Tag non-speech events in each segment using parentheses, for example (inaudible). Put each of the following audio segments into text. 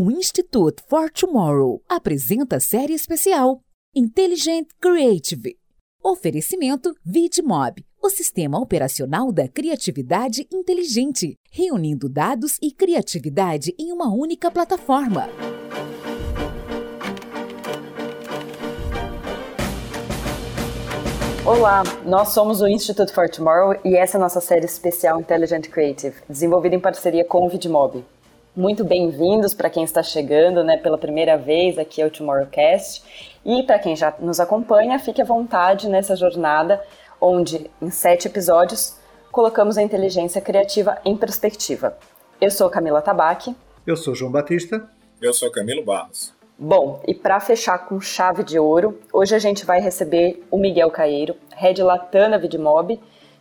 O Institute for Tomorrow apresenta a série especial Intelligent Creative. Oferecimento VidMob, o sistema operacional da criatividade inteligente, reunindo dados e criatividade em uma única plataforma. Olá, nós somos o Institute for Tomorrow e essa é a nossa série especial Intelligent Creative, desenvolvida em parceria com o VidMob. Muito bem-vindos para quem está chegando né, pela primeira vez aqui ao Tomorrowcast. E para quem já nos acompanha, fique à vontade nessa jornada, onde, em sete episódios, colocamos a inteligência criativa em perspectiva. Eu sou Camila Tabaque. Eu sou João Batista. Eu sou Camilo Barros. Bom, e para fechar com chave de ouro, hoje a gente vai receber o Miguel Caeiro, Head Latana Vidmob,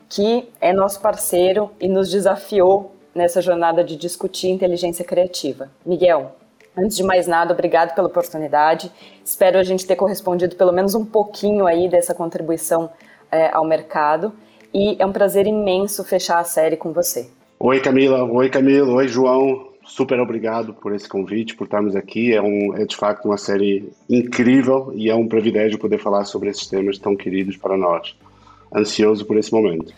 que é nosso parceiro e nos desafiou nessa jornada de discutir inteligência criativa. Miguel, antes de mais nada, obrigado pela oportunidade. Espero a gente ter correspondido pelo menos um pouquinho aí dessa contribuição é, ao mercado. E é um prazer imenso fechar a série com você. Oi, Camila. Oi, Camilo. Oi, João. Super obrigado por esse convite, por estarmos aqui. É, um, é de fato uma série incrível e é um privilégio poder falar sobre esses temas tão queridos para nós. Ansioso por esse momento.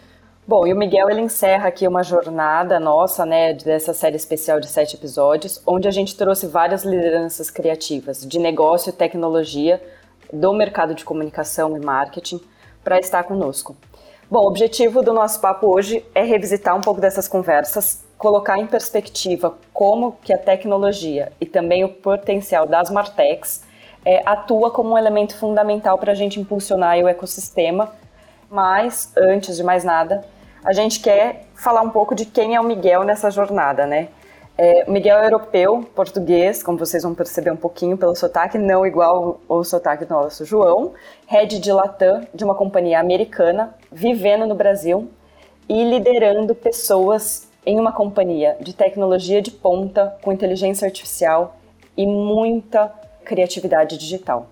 Bom, e o Miguel ele encerra aqui uma jornada nossa, né, dessa série especial de sete episódios, onde a gente trouxe várias lideranças criativas de negócio e tecnologia do mercado de comunicação e marketing para estar conosco. Bom, o objetivo do nosso papo hoje é revisitar um pouco dessas conversas, colocar em perspectiva como que a tecnologia e também o potencial das Martechs é, atua como um elemento fundamental para a gente impulsionar o ecossistema. Mas, antes de mais nada, a gente quer falar um pouco de quem é o Miguel nessa jornada, né? É, o Miguel é europeu, português, como vocês vão perceber um pouquinho pelo sotaque, não igual o sotaque do nosso João, head de Latam, de uma companhia americana, vivendo no Brasil e liderando pessoas em uma companhia de tecnologia de ponta, com inteligência artificial e muita criatividade digital.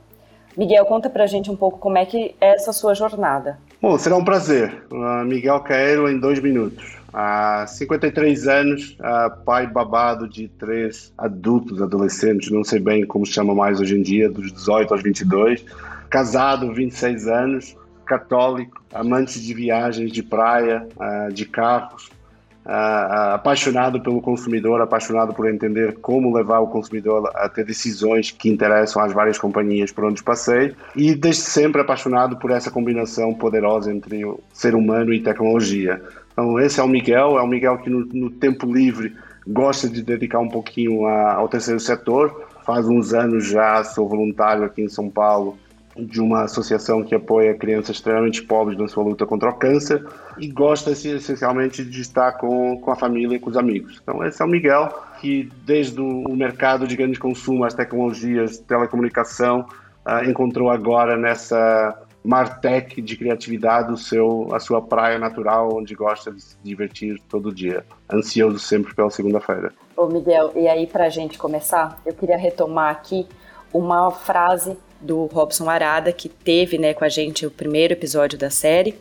Miguel, conta pra gente um pouco como é que é essa sua jornada. Bom, será um prazer. Uh, Miguel Caeiro em dois minutos. Há 53 anos, uh, pai babado de três adultos, adolescentes, não sei bem como se chama mais hoje em dia, dos 18 aos 22. Casado, 26 anos, católico, amante de viagens de praia, uh, de carros, uh, apaixonado pelo consumidor, apaixonado por entender como levar o consumidor a ter decisões que interessam às várias companhias por onde passei e desde sempre apaixonado por essa combinação poderosa entre o ser humano e tecnologia. Então esse é o Miguel, é o Miguel que no, no tempo livre gosta de dedicar um pouquinho a, ao terceiro setor. Faz uns anos já sou voluntário aqui em São Paulo de uma associação que apoia crianças extremamente pobres na sua luta contra o câncer e gosta-se essencialmente de estar com, com a família e com os amigos. Então, esse é o Miguel, que desde o mercado de grande consumo, as tecnologias, telecomunicação, uh, encontrou agora nessa Martech de criatividade o seu, a sua praia natural, onde gosta de se divertir todo dia. Ansioso sempre pela segunda-feira. Ô Miguel, e aí para a gente começar, eu queria retomar aqui uma frase do Robson Arada, que teve né, com a gente o primeiro episódio da série,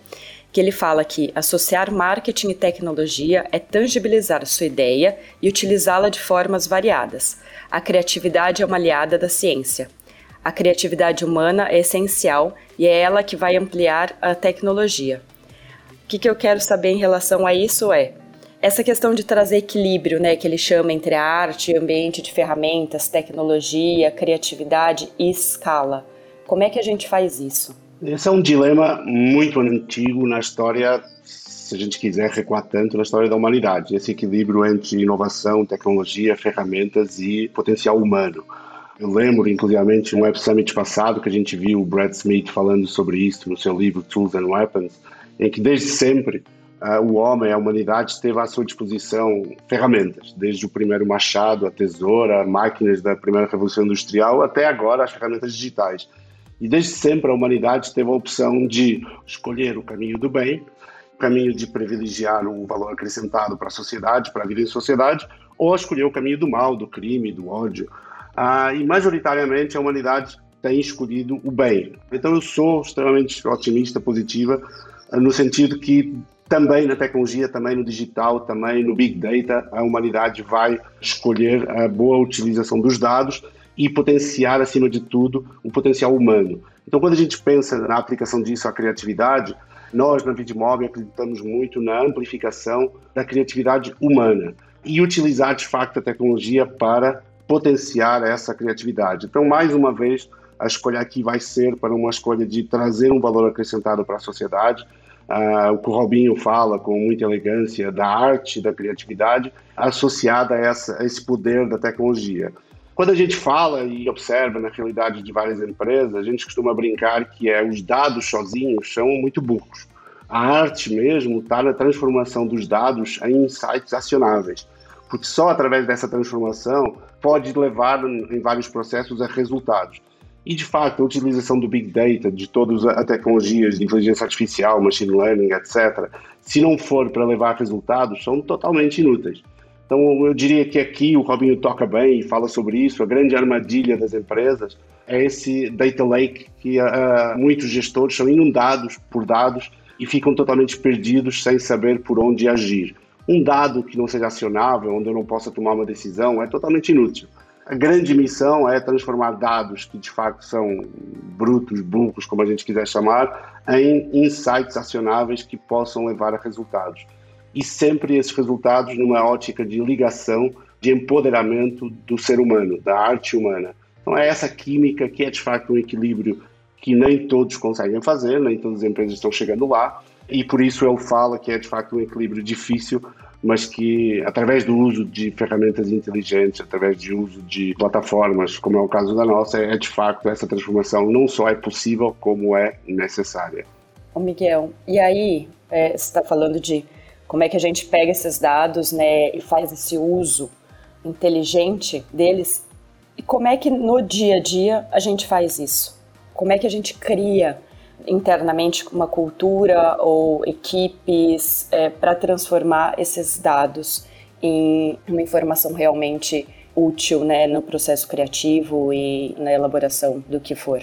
que ele fala que associar marketing e tecnologia é tangibilizar sua ideia e utilizá-la de formas variadas. A criatividade é uma aliada da ciência. A criatividade humana é essencial e é ela que vai ampliar a tecnologia. O que, que eu quero saber em relação a isso é essa questão de trazer equilíbrio, né, que ele chama entre a arte, ambiente de ferramentas, tecnologia, criatividade e escala. Como é que a gente faz isso? Esse é um dilema muito antigo na história, se a gente quiser recuar tanto, na história da humanidade. Esse equilíbrio entre inovação, tecnologia, ferramentas e potencial humano. Eu lembro, inclusivamente, um Web Summit passado que a gente viu o Brad Smith falando sobre isso no seu livro Tools and Weapons, em que desde sempre o homem, a humanidade, teve à sua disposição ferramentas, desde o primeiro machado, a tesoura, máquinas da primeira revolução industrial, até agora as ferramentas digitais. E desde sempre a humanidade teve a opção de escolher o caminho do bem, o caminho de privilegiar um valor acrescentado para a sociedade, para a vida em sociedade, ou escolher o caminho do mal, do crime, do ódio. Ah, e majoritariamente a humanidade tem escolhido o bem. Então eu sou extremamente otimista, positiva no sentido que também na tecnologia, também no digital, também no big data, a humanidade vai escolher a boa utilização dos dados e potenciar, acima de tudo, o potencial humano. Então, quando a gente pensa na aplicação disso à criatividade, nós na Vidmob acreditamos muito na amplificação da criatividade humana e utilizar de facto a tecnologia para potenciar essa criatividade. Então, mais uma vez, a escolha aqui vai ser para uma escolha de trazer um valor acrescentado para a sociedade. Uh, o que o Robinho fala com muita elegância da arte, da criatividade, associada a, essa, a esse poder da tecnologia. Quando a gente fala e observa na realidade de várias empresas, a gente costuma brincar que é os dados sozinhos são muito burros. A arte mesmo está na transformação dos dados em insights acionáveis, porque só através dessa transformação pode levar em vários processos a resultados. E, de fato, a utilização do Big Data, de todas as tecnologias de inteligência artificial, machine learning, etc., se não for para levar resultados, são totalmente inúteis. Então, eu diria que aqui o Robinho toca bem e fala sobre isso. A grande armadilha das empresas é esse data lake que uh, muitos gestores são inundados por dados e ficam totalmente perdidos sem saber por onde agir. Um dado que não seja acionável, onde eu não possa tomar uma decisão, é totalmente inútil. A grande missão é transformar dados que de fato são brutos, burros, como a gente quiser chamar, em insights acionáveis que possam levar a resultados. E sempre esses resultados numa ótica de ligação, de empoderamento do ser humano, da arte humana. Então é essa química que é de fato um equilíbrio que nem todos conseguem fazer, nem todas as empresas estão chegando lá, e por isso ele fala que é de facto um equilíbrio difícil mas que através do uso de ferramentas inteligentes, através do uso de plataformas, como é o caso da nossa, é de fato essa transformação não só é possível, como é necessária. Ô Miguel, e aí é, você está falando de como é que a gente pega esses dados né, e faz esse uso inteligente deles, e como é que no dia a dia a gente faz isso? Como é que a gente cria internamente uma cultura ou equipes é, para transformar esses dados em uma informação realmente útil né, no processo criativo e na elaboração do que for.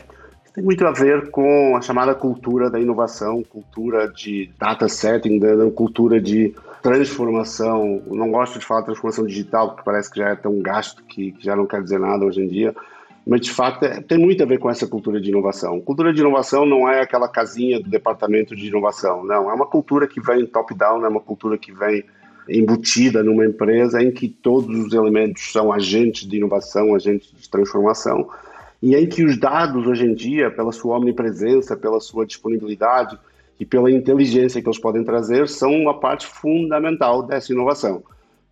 Tem muito a ver com a chamada cultura da inovação, cultura de data setting, cultura de transformação. Eu não gosto de falar transformação digital, porque parece que já é tão gasto que, que já não quer dizer nada hoje em dia mas de fato é, tem muito a ver com essa cultura de inovação. Cultura de inovação não é aquela casinha do departamento de inovação, não. É uma cultura que vem top-down, é uma cultura que vem embutida numa empresa em que todos os elementos são agentes de inovação, agentes de transformação, e em que os dados hoje em dia, pela sua omnipresença, pela sua disponibilidade e pela inteligência que eles podem trazer, são uma parte fundamental dessa inovação.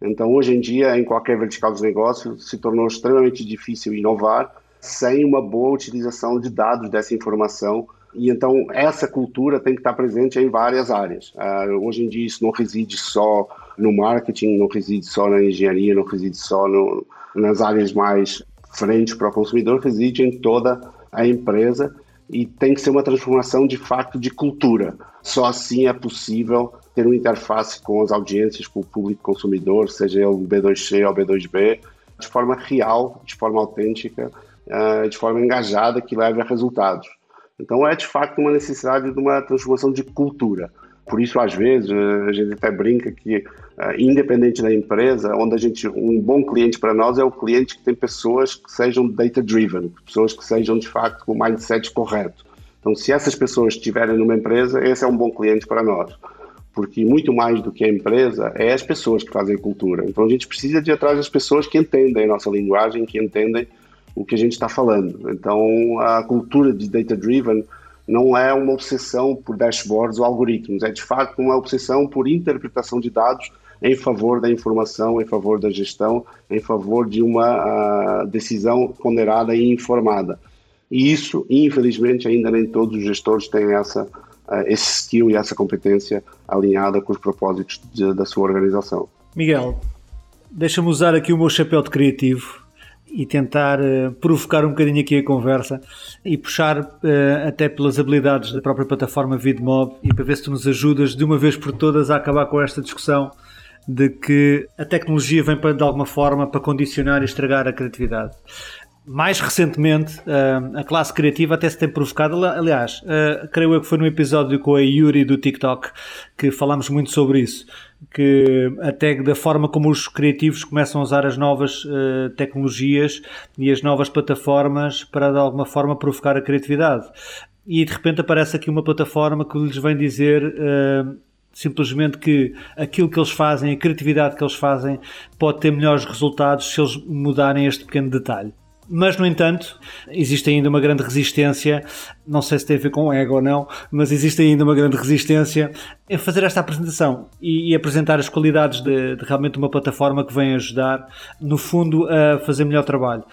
Então, hoje em dia, em qualquer vertical de negócio, se tornou extremamente difícil inovar sem uma boa utilização de dados dessa informação. E então essa cultura tem que estar presente em várias áreas. Uh, hoje em dia isso não reside só no marketing, não reside só na engenharia, não reside só no, nas áreas mais frente para o consumidor, reside em toda a empresa e tem que ser uma transformação de fato de cultura. Só assim é possível ter uma interface com as audiências, com o público consumidor, seja ele B2C ou B2B, de forma real, de forma autêntica, uh, de forma engajada que leve a resultados. Então é de fato uma necessidade de uma transformação de cultura. Por isso, às vezes, eh, a gente até brinca que, uh, independente da empresa, onde a gente, um bom cliente para nós é o cliente que tem pessoas que sejam data-driven, pessoas que sejam, de fato, com o mindset correto. Então, se essas pessoas estiverem numa empresa, esse é um bom cliente para nós. Porque muito mais do que a empresa, é as pessoas que fazem cultura. Então, a gente precisa de atrás das pessoas que entendem a nossa linguagem, que entendem o que a gente está falando. Então, a cultura de data-driven não é uma obsessão por dashboards ou algoritmos, é de fato uma obsessão por interpretação de dados em favor da informação, em favor da gestão, em favor de uma uh, decisão ponderada e informada. E isso, infelizmente, ainda nem todos os gestores têm essa, uh, esse skill e essa competência alinhada com os propósitos de, da sua organização. Miguel, deixa-me usar aqui o meu chapéu de criativo e tentar uh, provocar um bocadinho aqui a conversa e puxar uh, até pelas habilidades da própria plataforma VidMob e para ver se tu nos ajudas de uma vez por todas a acabar com esta discussão de que a tecnologia vem para, de alguma forma para condicionar e estragar a criatividade. mais recentemente, a classe criativa até se tem provocado. Aliás, creio eu que foi no episódio com a Yuri do TikTok que falámos muito sobre isso. Que até da forma como os criativos começam a usar as novas tecnologias e as novas plataformas para de alguma forma provocar a criatividade. E de repente aparece aqui uma plataforma que lhes vem dizer simplesmente que aquilo que eles fazem, a criatividade que eles fazem, pode ter melhores resultados se eles mudarem este pequeno detalhe. Mas, no entanto, existe ainda uma grande resistência, não sei se tem a ver com ego ou não, mas existe ainda uma grande resistência em fazer esta apresentação e, e apresentar as qualidades de, de realmente uma plataforma que vem ajudar, no fundo, a fazer melhor trabalho.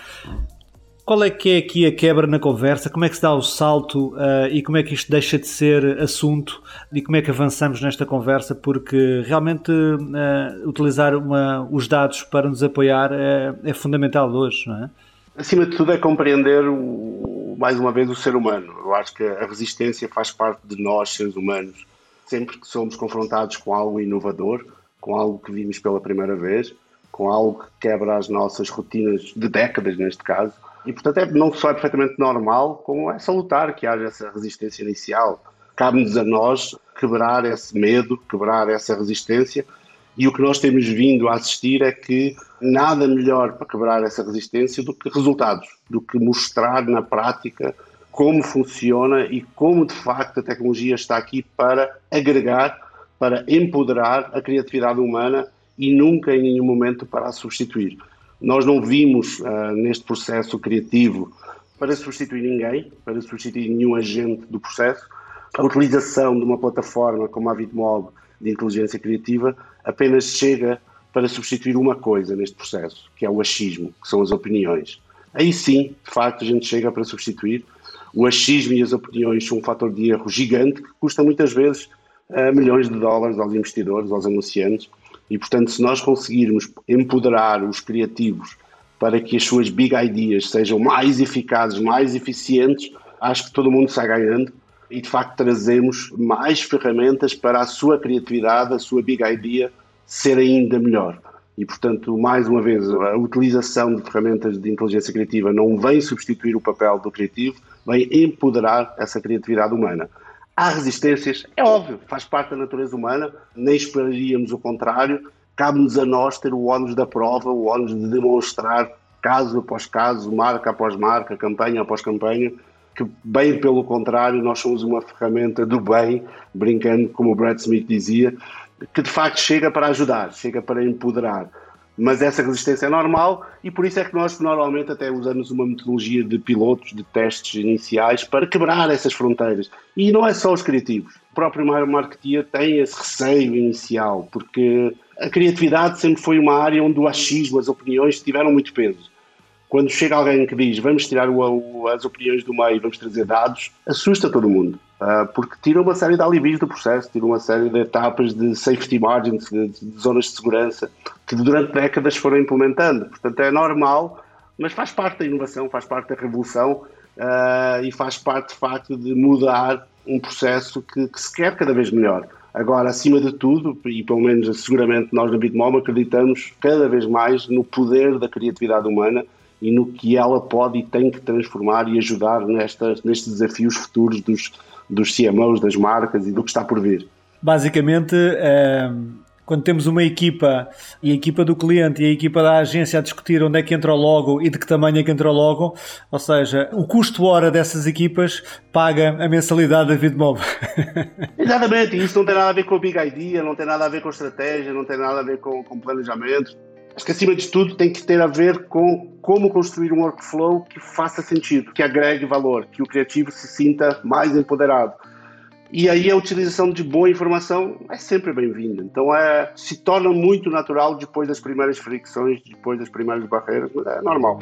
Qual é que é aqui a quebra na conversa? Como é que se dá o salto uh, e como é que isto deixa de ser assunto e como é que avançamos nesta conversa? Porque realmente uh, utilizar uma, os dados para nos apoiar é, é, fundamental hoje, não é? Acima de tudo é compreender o, mais uma vez o ser humano. Eu acho que a resistência faz parte de nós, seres humanos. Sempre que somos confrontados com algo inovador, com algo que vimos pela primeira vez, com algo que quebra as nossas rotinas de décadas, neste caso, e, portanto, é não só é perfeitamente normal, como é salutar que haja essa resistência inicial. Cabe-nos a nós quebrar esse medo, quebrar essa resistência. E o que nós temos vindo a assistir é que nada melhor para quebrar essa resistência do que resultados, do que mostrar na prática como funciona e como de facto a tecnologia está aqui para agregar, para empoderar a criatividade humana e nunca em nenhum momento para a substituir. Nós não vimos uh, neste processo criativo para substituir ninguém, para substituir nenhum agente do processo. A utilização de uma plataforma como a Vidmob de inteligência criativa apenas chega para substituir uma coisa neste processo, que é o achismo, que são as opiniões. Aí sim, de facto, a gente chega para substituir. O achismo e as opiniões são um fator de erro gigante que custa muitas vezes uh, milhões de dólares aos investidores, aos anunciantes, e, portanto, se nós conseguirmos empoderar os criativos para que as suas big ideas sejam mais eficazes, mais eficientes, acho que todo mundo sai ganhando e, de facto, trazemos mais ferramentas para a sua criatividade, a sua big idea ser ainda melhor. E, portanto, mais uma vez, a utilização de ferramentas de inteligência criativa não vem substituir o papel do criativo, vem empoderar essa criatividade humana. Há resistências, é óbvio, faz parte da natureza humana, nem esperaríamos o contrário. Cabe-nos a nós ter o ónus da prova, o ónus de demonstrar, caso após caso, marca após marca, campanha após campanha, que, bem pelo contrário, nós somos uma ferramenta do bem, brincando, como o Brad Smith dizia, que de facto chega para ajudar, chega para empoderar mas essa resistência é normal e por isso é que nós normalmente até usamos uma metodologia de pilotos, de testes iniciais para quebrar essas fronteiras. E não é só os criativos. O próprio marketeer tem esse receio inicial, porque a criatividade sempre foi uma área onde o achismo, as opiniões tiveram muito peso. Quando chega alguém que diz vamos tirar o, o, as opiniões do meio, vamos trazer dados, assusta todo mundo. Uh, porque tira uma série de alibis do processo, tira uma série de etapas de safety margins, de, de, zonas de segurança, que durante décadas foram implementando. Portanto, é normal, mas faz parte da inovação, faz parte da revolução uh, e faz parte, de facto, de mudar um processo que, que, se quer cada vez melhor. Agora, acima de tudo, e pelo menos seguramente nós na Bitmom acreditamos cada vez mais no poder da criatividade humana e no que ela pode e tem que transformar e ajudar nestas, nestes desafios futuros dos, dos CMOs, das marcas e do que está por vir. Basicamente, é, quando temos uma equipa e a equipa do cliente e a equipa da agência a discutir onde é que entra o logo e de que tamanho é que entra o logo, ou seja, o custo hora dessas equipas paga a mensalidade da VidMob. (laughs) Exatamente, e isso não tem nada a ver com a Big Idea, não tem nada a ver com estratégia, não tem nada a ver com, com planejamento Acho que acima de tudo tem que ter a ver com como construir um workflow que faça sentido, que agregue valor, que o criativo se sinta mais empoderado. E aí a utilização de boa informação é sempre bem-vinda. Então é, se torna muito natural depois das primeiras fricções, depois das primeiras barreiras, é normal.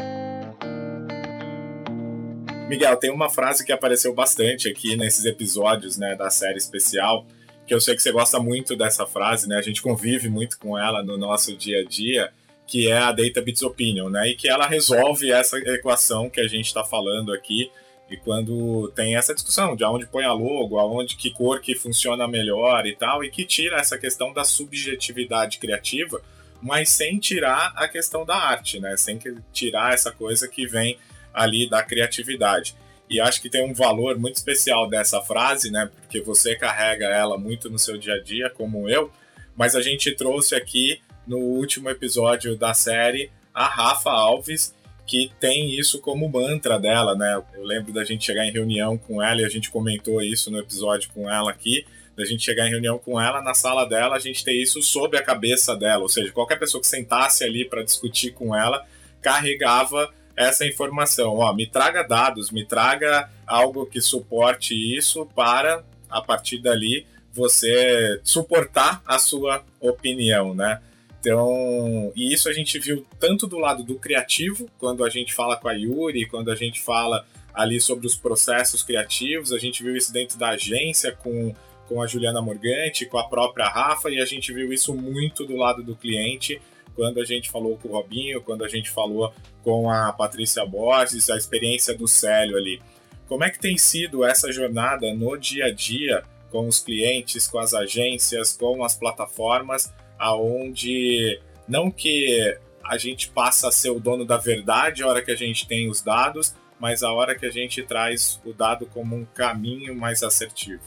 Miguel, tem uma frase que apareceu bastante aqui nesses episódios né, da série especial, que eu sei que você gosta muito dessa frase, né? A gente convive muito com ela no nosso dia a dia, que é a Data Bits Opinion, né? E que ela resolve essa equação que a gente está falando aqui. E quando tem essa discussão de aonde põe a logo, aonde que cor que funciona melhor e tal, e que tira essa questão da subjetividade criativa, mas sem tirar a questão da arte, né? Sem tirar essa coisa que vem ali da criatividade. E acho que tem um valor muito especial dessa frase, né? Porque você carrega ela muito no seu dia a dia, como eu. Mas a gente trouxe aqui no último episódio da série a Rafa Alves, que tem isso como mantra dela, né? Eu lembro da gente chegar em reunião com ela e a gente comentou isso no episódio com ela aqui, da gente chegar em reunião com ela, na sala dela, a gente ter isso sob a cabeça dela, ou seja, qualquer pessoa que sentasse ali para discutir com ela carregava essa informação. Ó, me traga dados, me traga algo que suporte isso para, a partir dali, você suportar a sua opinião, né? Então, e isso a gente viu tanto do lado do criativo, quando a gente fala com a Yuri, quando a gente fala ali sobre os processos criativos, a gente viu isso dentro da agência com, com a Juliana Morgante, com a própria Rafa, e a gente viu isso muito do lado do cliente, quando a gente falou com o Robinho, quando a gente falou com a Patrícia Borges, a experiência do Célio ali. Como é que tem sido essa jornada no dia a dia com os clientes, com as agências, com as plataformas, aonde não que a gente passa a ser o dono da verdade a hora que a gente tem os dados, mas a hora que a gente traz o dado como um caminho mais assertivo.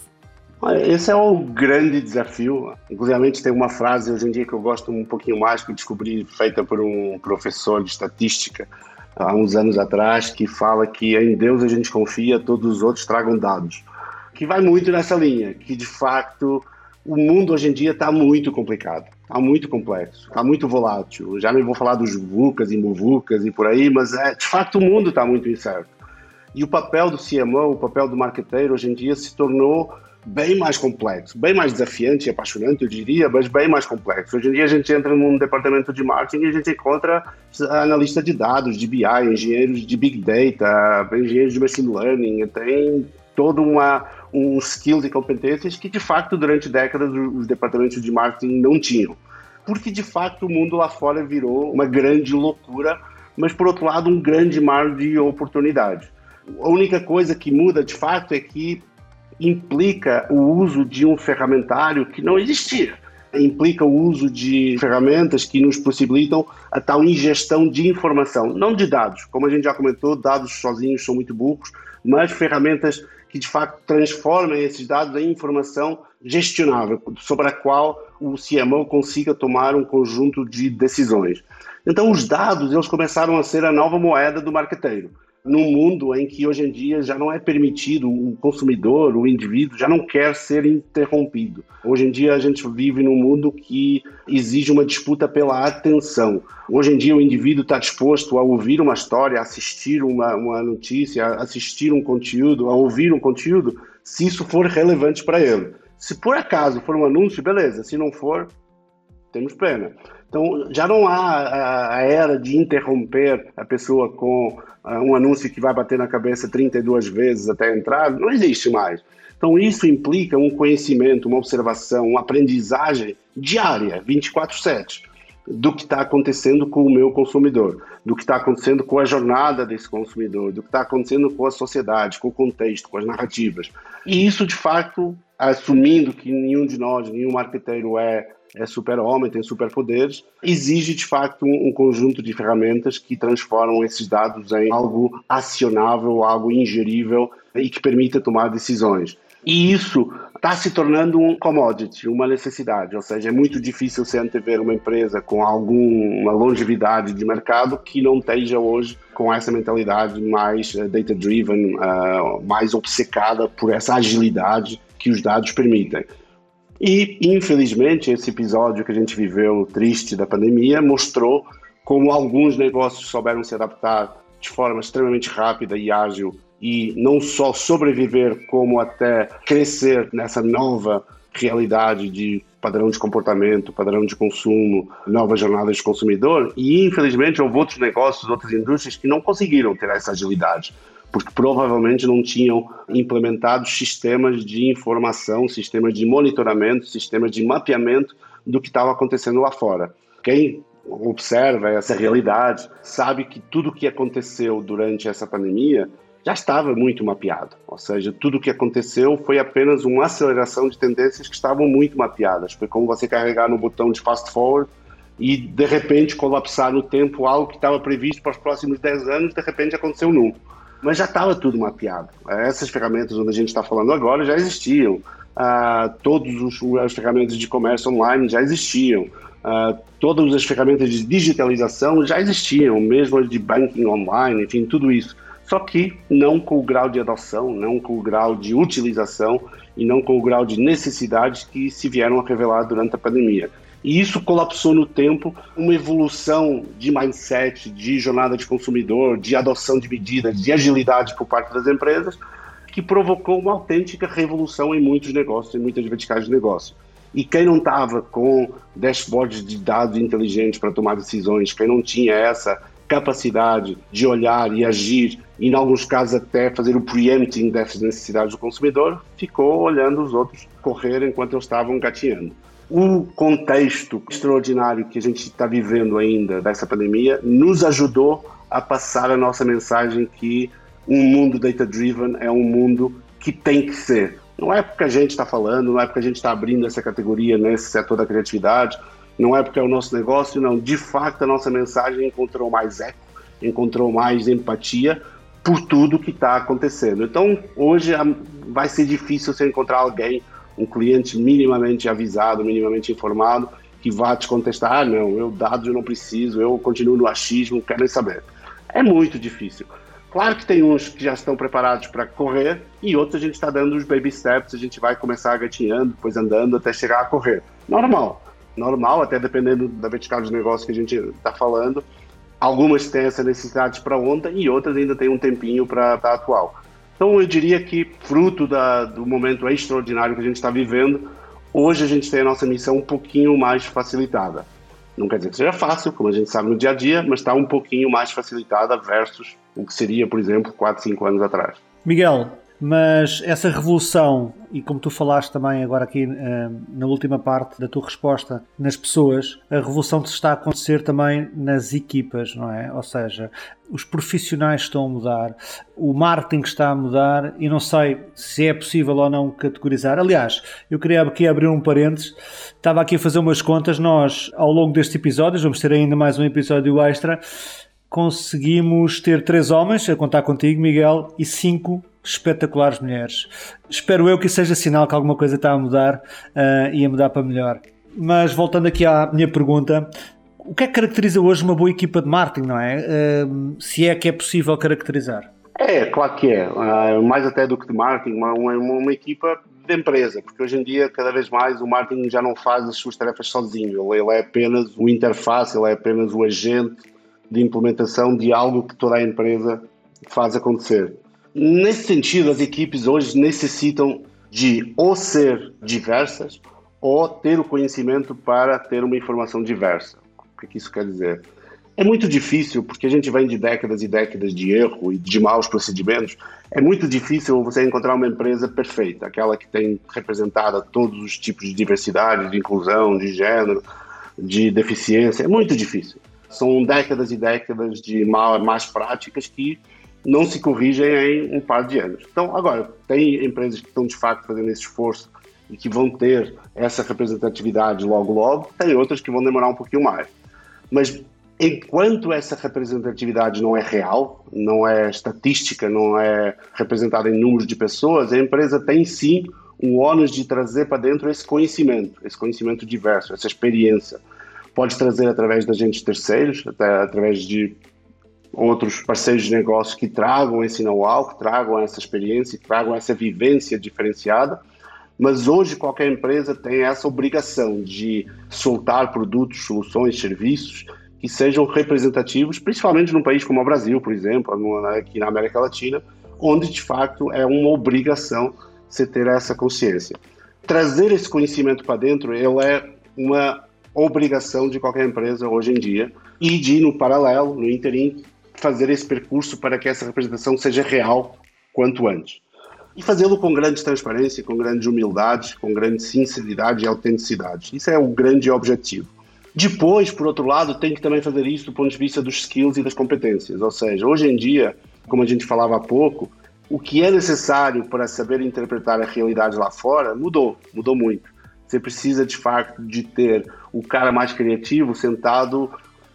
Esse é o grande desafio. Inclusive, tem uma frase hoje em dia que eu gosto um pouquinho mais, que eu descobri, feita por um professor de estatística há uns anos atrás, que fala que em Deus a gente confia, todos os outros tragam dados. Que vai muito nessa linha, que de fato o mundo hoje em dia está muito complicado, está muito complexo, está muito volátil. Já nem vou falar dos VUCAs e MUVUCAs e por aí, mas é, de fato o mundo está muito incerto. E o papel do CMO, o papel do marketeiro hoje em dia se tornou bem mais complexo, bem mais desafiante e apaixonante, eu diria, mas bem mais complexo. Hoje em dia a gente entra num departamento de marketing e a gente encontra analista de dados, de BI, engenheiros de Big Data, engenheiros de Machine Learning, tem todo uma, um skills e competências que, de fato, durante décadas os departamentos de marketing não tinham. Porque, de fato, o mundo lá fora virou uma grande loucura, mas, por outro lado, um grande mar de oportunidade. A única coisa que muda, de fato, é que implica o uso de um ferramentário que não existia. Implica o uso de ferramentas que nos possibilitam a tal ingestão de informação, não de dados. Como a gente já comentou, dados sozinhos são muito burros, mas ferramentas que de facto transformem esses dados em informação gestionável, sobre a qual o CMO consiga tomar um conjunto de decisões. Então, os dados eles começaram a ser a nova moeda do marqueteiro num mundo em que hoje em dia já não é permitido, o consumidor, o indivíduo, já não quer ser interrompido. Hoje em dia a gente vive num mundo que exige uma disputa pela atenção. Hoje em dia o indivíduo está disposto a ouvir uma história, a assistir uma, uma notícia, a assistir um conteúdo, a ouvir um conteúdo, se isso for relevante para ele. Se por acaso for um anúncio, beleza. Se não for, temos pena. Então, já não há a, era de interromper a pessoa com uh, um anúncio que vai bater na cabeça 32 vezes até entrar, não existe mais. Então, isso implica um conhecimento, uma observação, uma aprendizagem diária, 24-7, do que está acontecendo com o meu consumidor, do que está acontecendo com a jornada desse consumidor, do que está acontecendo com a sociedade, com o contexto, com as narrativas. E isso, de fato, assumindo que nenhum de nós, nenhum marqueteiro é é super-homem, tem superpoderes, exige de facto um, um, conjunto de ferramentas que transformam esses dados em algo acionável, algo ingerível e que permita tomar decisões. E isso está se tornando um commodity, uma necessidade, ou seja, é muito difícil se antever uma empresa com alguma longevidade de mercado que não esteja hoje com essa mentalidade mais uh, data-driven, uh, mais obcecada por essa agilidade que os dados permitem. E, infelizmente, esse episódio que a gente viveu triste da pandemia mostrou como alguns negócios souberam se adaptar de forma extremamente rápida e ágil e não só sobreviver, como até crescer nessa nova realidade de padrão de comportamento, padrão de consumo, novas jornadas de consumidor. E, infelizmente, houve outros negócios, outras indústrias que não conseguiram ter essa agilidade porque provavelmente não tinham implementado sistemas de informação, sistemas de monitoramento, sistemas de mapeamento do que estava acontecendo lá fora. Quem observa essa realidade sabe que tudo o que aconteceu durante essa pandemia já estava muito mapeado. Ou seja, tudo o que aconteceu foi apenas uma aceleração de tendências que estavam muito mapeadas. Foi como você carregar no botão de fast forward e de repente colapsar no tempo algo que estava previsto para os próximos 10 anos, de repente aconteceu num. Mas já estava tudo mapeado. Essas ferramentas onde a gente está falando agora já existiam. Uh, todas as ferramentas de comércio online já existiam. Uh, todas as ferramentas de digitalização já existiam, mesmo as de banking online, enfim, tudo isso. Só que não com o grau de adoção, não com o grau de utilização e não com o grau de necessidade que se vieram a revelar durante a pandemia. E isso colapsou no tempo uma evolução de mindset, de jornada de consumidor, de adoção de medidas, de agilidade por parte das empresas, que provocou uma autêntica revolução em muitos negócios, em muitas verticais de negócio. E quem não estava com dashboards de dados inteligentes para tomar decisões, quem não tinha essa capacidade de olhar e agir, e em alguns casos até fazer o preempting dessas necessidades do consumidor, ficou olhando os outros correr enquanto eles estavam gateando o contexto extraordinário que a gente está vivendo ainda dessa pandemia nos ajudou a passar a nossa mensagem que um mundo data-driven é um mundo que tem que ser. Não é porque a gente está falando, não é porque a gente está abrindo essa categoria nesse setor da criatividade, não é porque é o nosso negócio, não. De fato, a nossa mensagem encontrou mais eco, encontrou mais empatia por tudo que está acontecendo. Então, hoje vai ser difícil você encontrar alguém um cliente minimamente avisado, minimamente informado, que vá te contestar, ah, não, eu dados eu não preciso, eu continuo no achismo, quero nem saber. É muito difícil. Claro que tem uns que já estão preparados para correr e outros a gente está dando os baby steps, a gente vai começar gatinhando, depois andando até chegar a correr. Normal, normal, até dependendo da vertical de negócio que a gente está falando. Algumas têm essa necessidade para ontem e outras ainda têm um tempinho para estar atual. Então, eu diria que, fruto da, do momento extraordinário que a gente está vivendo, hoje a gente tem a nossa missão um pouquinho mais facilitada. Não quer dizer que seja fácil, como a gente sabe no dia a dia, mas está um pouquinho mais facilitada versus o que seria, por exemplo, 4, 5 anos atrás. Miguel, mas essa revolução, e como tu falaste também agora aqui uh, na última parte da tua resposta, nas pessoas, a revolução está a acontecer também nas equipas, não é? Ou seja, os profissionais estão a mudar, o marketing está a mudar e não sei se é possível ou não categorizar. Aliás, eu queria aqui abrir um parênteses, estava aqui a fazer umas contas, nós ao longo destes episódios, vamos ter ainda mais um episódio extra, conseguimos ter três homens, a contar contigo, Miguel, e cinco espetaculares mulheres. Espero eu que seja sinal que alguma coisa está a mudar uh, e a mudar para melhor. Mas voltando aqui à minha pergunta, o que é que caracteriza hoje uma boa equipa de marketing, não é? Uh, se é que é possível caracterizar. É, claro que é. Uh, mais até do que de marketing, uma, uma, uma, equipa de empresa, porque hoje em dia, cada vez mais, o marketing já não faz as suas tarefas sozinho. Ele, ele é apenas o interface, ele é apenas o agente de implementação de algo que toda a empresa faz acontecer. Nesse sentido, as equipes hoje necessitam de ou ser diversas ou ter o conhecimento para ter uma informação diversa. O que isso quer dizer? É muito difícil, porque a gente vem de décadas e décadas de erro e de maus procedimentos. É muito difícil você encontrar uma empresa perfeita, aquela que tem representada todos os tipos de diversidade, de inclusão, de gênero, de deficiência. É muito difícil. São décadas e décadas de más práticas que não se corrigem em um par de anos. Então, agora, tem empresas que estão de fato fazendo esse esforço e que vão ter essa representatividade logo logo, tem outras que vão demorar um pouquinho mais. Mas enquanto essa representatividade não é real, não é estatística, não é representada em números de pessoas, a empresa tem sim o ônus de trazer para dentro esse conhecimento, esse conhecimento diverso, essa experiência. Pode trazer através de agentes terceiros, até através de outros parceiros de negócio que tragam esse know-how, que tragam essa experiência, que tragam essa vivência diferenciada. Mas hoje qualquer empresa tem essa obrigação de soltar produtos, soluções, serviços que sejam representativos, principalmente num país como o Brasil, por exemplo, aqui na América Latina, onde de fato é uma obrigação você ter essa consciência. Trazer esse conhecimento para dentro, ele é uma obrigação de qualquer empresa hoje em dia e de no paralelo, no interim, fazer esse percurso para que essa representação seja real quanto antes. E fazê-lo com grande transparência, com grande humildade, com grande sinceridade e autenticidade. Isso é o grande objetivo. Depois, por outro lado, tem que também fazer isso do ponto de vista dos skills e das competências. Ou seja, hoje em dia, como a gente falava há pouco, o que é necessário para saber interpretar a realidade lá fora mudou, mudou muito. Você precisa, de fato, de ter o cara mais criativo sentado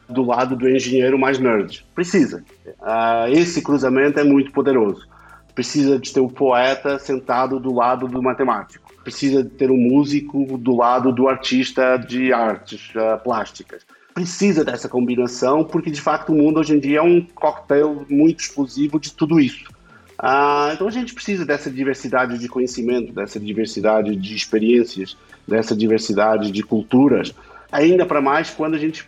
do lado do engenheiro mais nerd. Precisa. Uh, esse cruzamento é muito poderoso. Precisa de ter o poeta sentado do lado do matemático. Precisa de ter o músico do lado do artista de artes uh, plásticas. Precisa dessa combinação, porque de fato o mundo hoje em dia é um cocktail muito explosivo de tudo isso. Uh, então a gente precisa dessa diversidade de conhecimento, dessa diversidade de experiências, dessa diversidade de culturas, ainda para mais quando a gente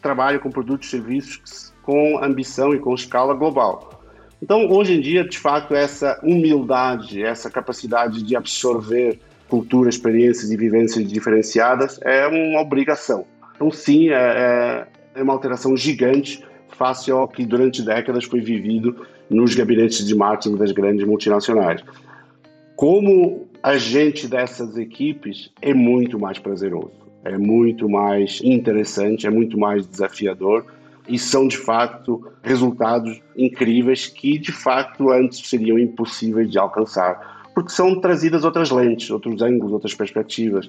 trabalha com produtos e serviços com ambição e com escala global. Então, hoje em dia, de fato, essa humildade, essa capacidade de absorver culturas, experiências e vivências diferenciadas é uma obrigação. Então, sim, é, é uma alteração gigante face ao que durante décadas foi vivido nos gabinetes de marketing das grandes multinacionais. Como agente dessas equipes, é muito mais prazeroso, é muito mais interessante, é muito mais desafiador e são de fato resultados incríveis que de fato antes seriam impossíveis de alcançar, porque são trazidas outras lentes, outros ângulos, outras perspectivas.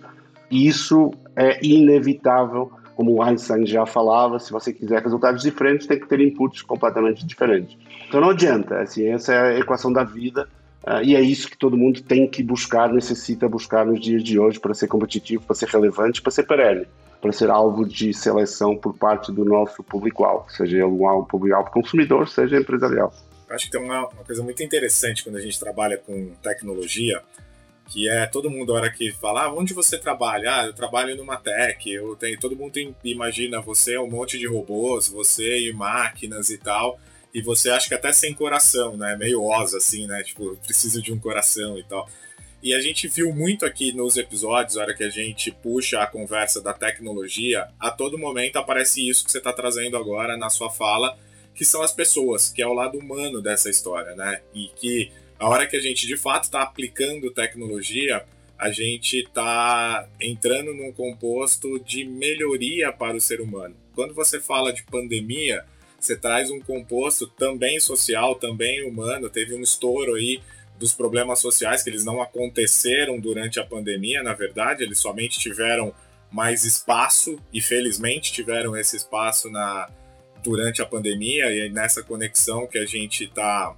E isso é inevitável, como o Einstein já falava, se você quiser resultados diferentes, tem que ter inputs completamente diferentes. Então não adianta, assim, essa é a equação da vida uh, e é isso que todo mundo tem que buscar, necessita buscar nos dias de hoje para ser competitivo, para ser relevante, para ser perene para ser alvo de seleção por parte do nosso público-alvo, seja um público-alvo consumidor, seja empresarial. Acho que tem uma, uma, coisa muito interessante quando a gente trabalha com tecnologia, que é todo mundo, a hora que fala, ah, onde você trabalha? Ah, eu trabalho numa tech, eu tenho, todo mundo imagina você um monte de robôs, você e máquinas e tal, e você acha que até sem coração, né? Meio osa, assim, né? Tipo, preciso de um coração e tal. E a gente viu muito aqui nos episódios, a hora que a gente puxa a conversa da tecnologia, a todo momento aparece isso que você está trazendo agora na sua fala, que são as pessoas, que é o lado humano dessa história, né? E que a hora que a gente de fato está aplicando tecnologia, a gente está entrando num composto de melhoria para o ser humano. Quando você fala de pandemia, você traz um composto também social, também humano. Teve um estouro aí dos problemas sociais, que eles não aconteceram durante a pandemia, na verdade, eles somente tiveram mais espaço e felizmente tiveram esse espaço na durante a pandemia e nessa conexão que a gente está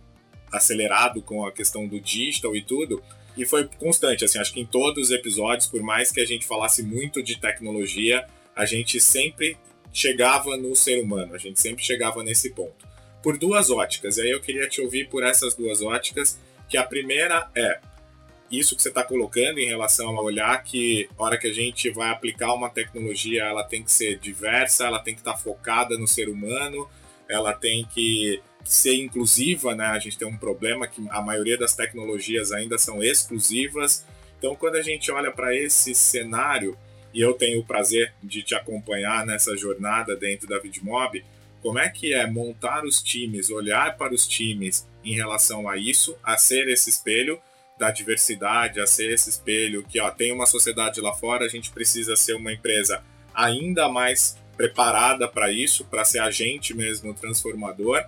acelerado com a questão do digital e tudo. E foi constante, assim, acho que em todos os episódios, por mais que a gente falasse muito de tecnologia, a gente sempre chegava no ser humano, a gente sempre chegava nesse ponto. Por duas óticas, e aí eu queria te ouvir por essas duas óticas que a primeira é isso que você está colocando em relação a olhar que a hora que a gente vai aplicar uma tecnologia, ela tem que ser diversa, ela tem que estar tá focada no ser humano, ela tem que ser inclusiva, né? A gente tem um problema que a maioria das tecnologias ainda são exclusivas. Então, quando a gente olha para esse cenário, e eu tenho o prazer de te acompanhar nessa jornada dentro da Vidmob, como é que é montar os times, olhar para os times em relação a isso, a ser esse espelho da diversidade, a ser esse espelho que ó, tem uma sociedade lá fora, a gente precisa ser uma empresa ainda mais preparada para isso, para ser agente mesmo transformador,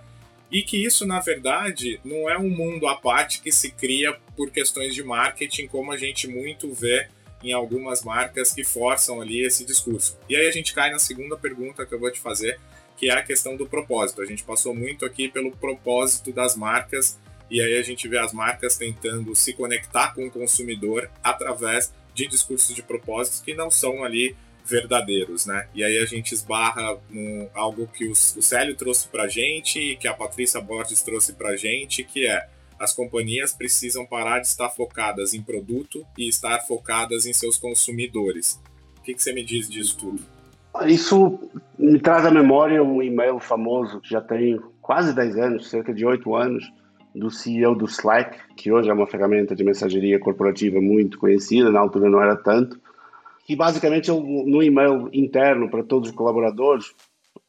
e que isso, na verdade, não é um mundo à parte que se cria por questões de marketing, como a gente muito vê em algumas marcas que forçam ali esse discurso. E aí a gente cai na segunda pergunta que eu vou te fazer, que é a questão do propósito. A gente passou muito aqui pelo propósito das marcas e aí a gente vê as marcas tentando se conectar com o consumidor através de discursos de propósitos que não são ali verdadeiros, né? E aí a gente esbarra no algo que o, o Célio trouxe pra gente que a Patrícia Borges trouxe pra gente, que é as companhias precisam parar de estar focadas em produto e estar focadas em seus consumidores. O que, que você me diz disso tudo? Isso me traz à memória um e-mail famoso que já tem quase 10 anos, cerca de 8 anos, do CEO do Slack, que hoje é uma ferramenta de mensageria corporativa muito conhecida, na altura não era tanto, que basicamente no e-mail interno para todos os colaboradores,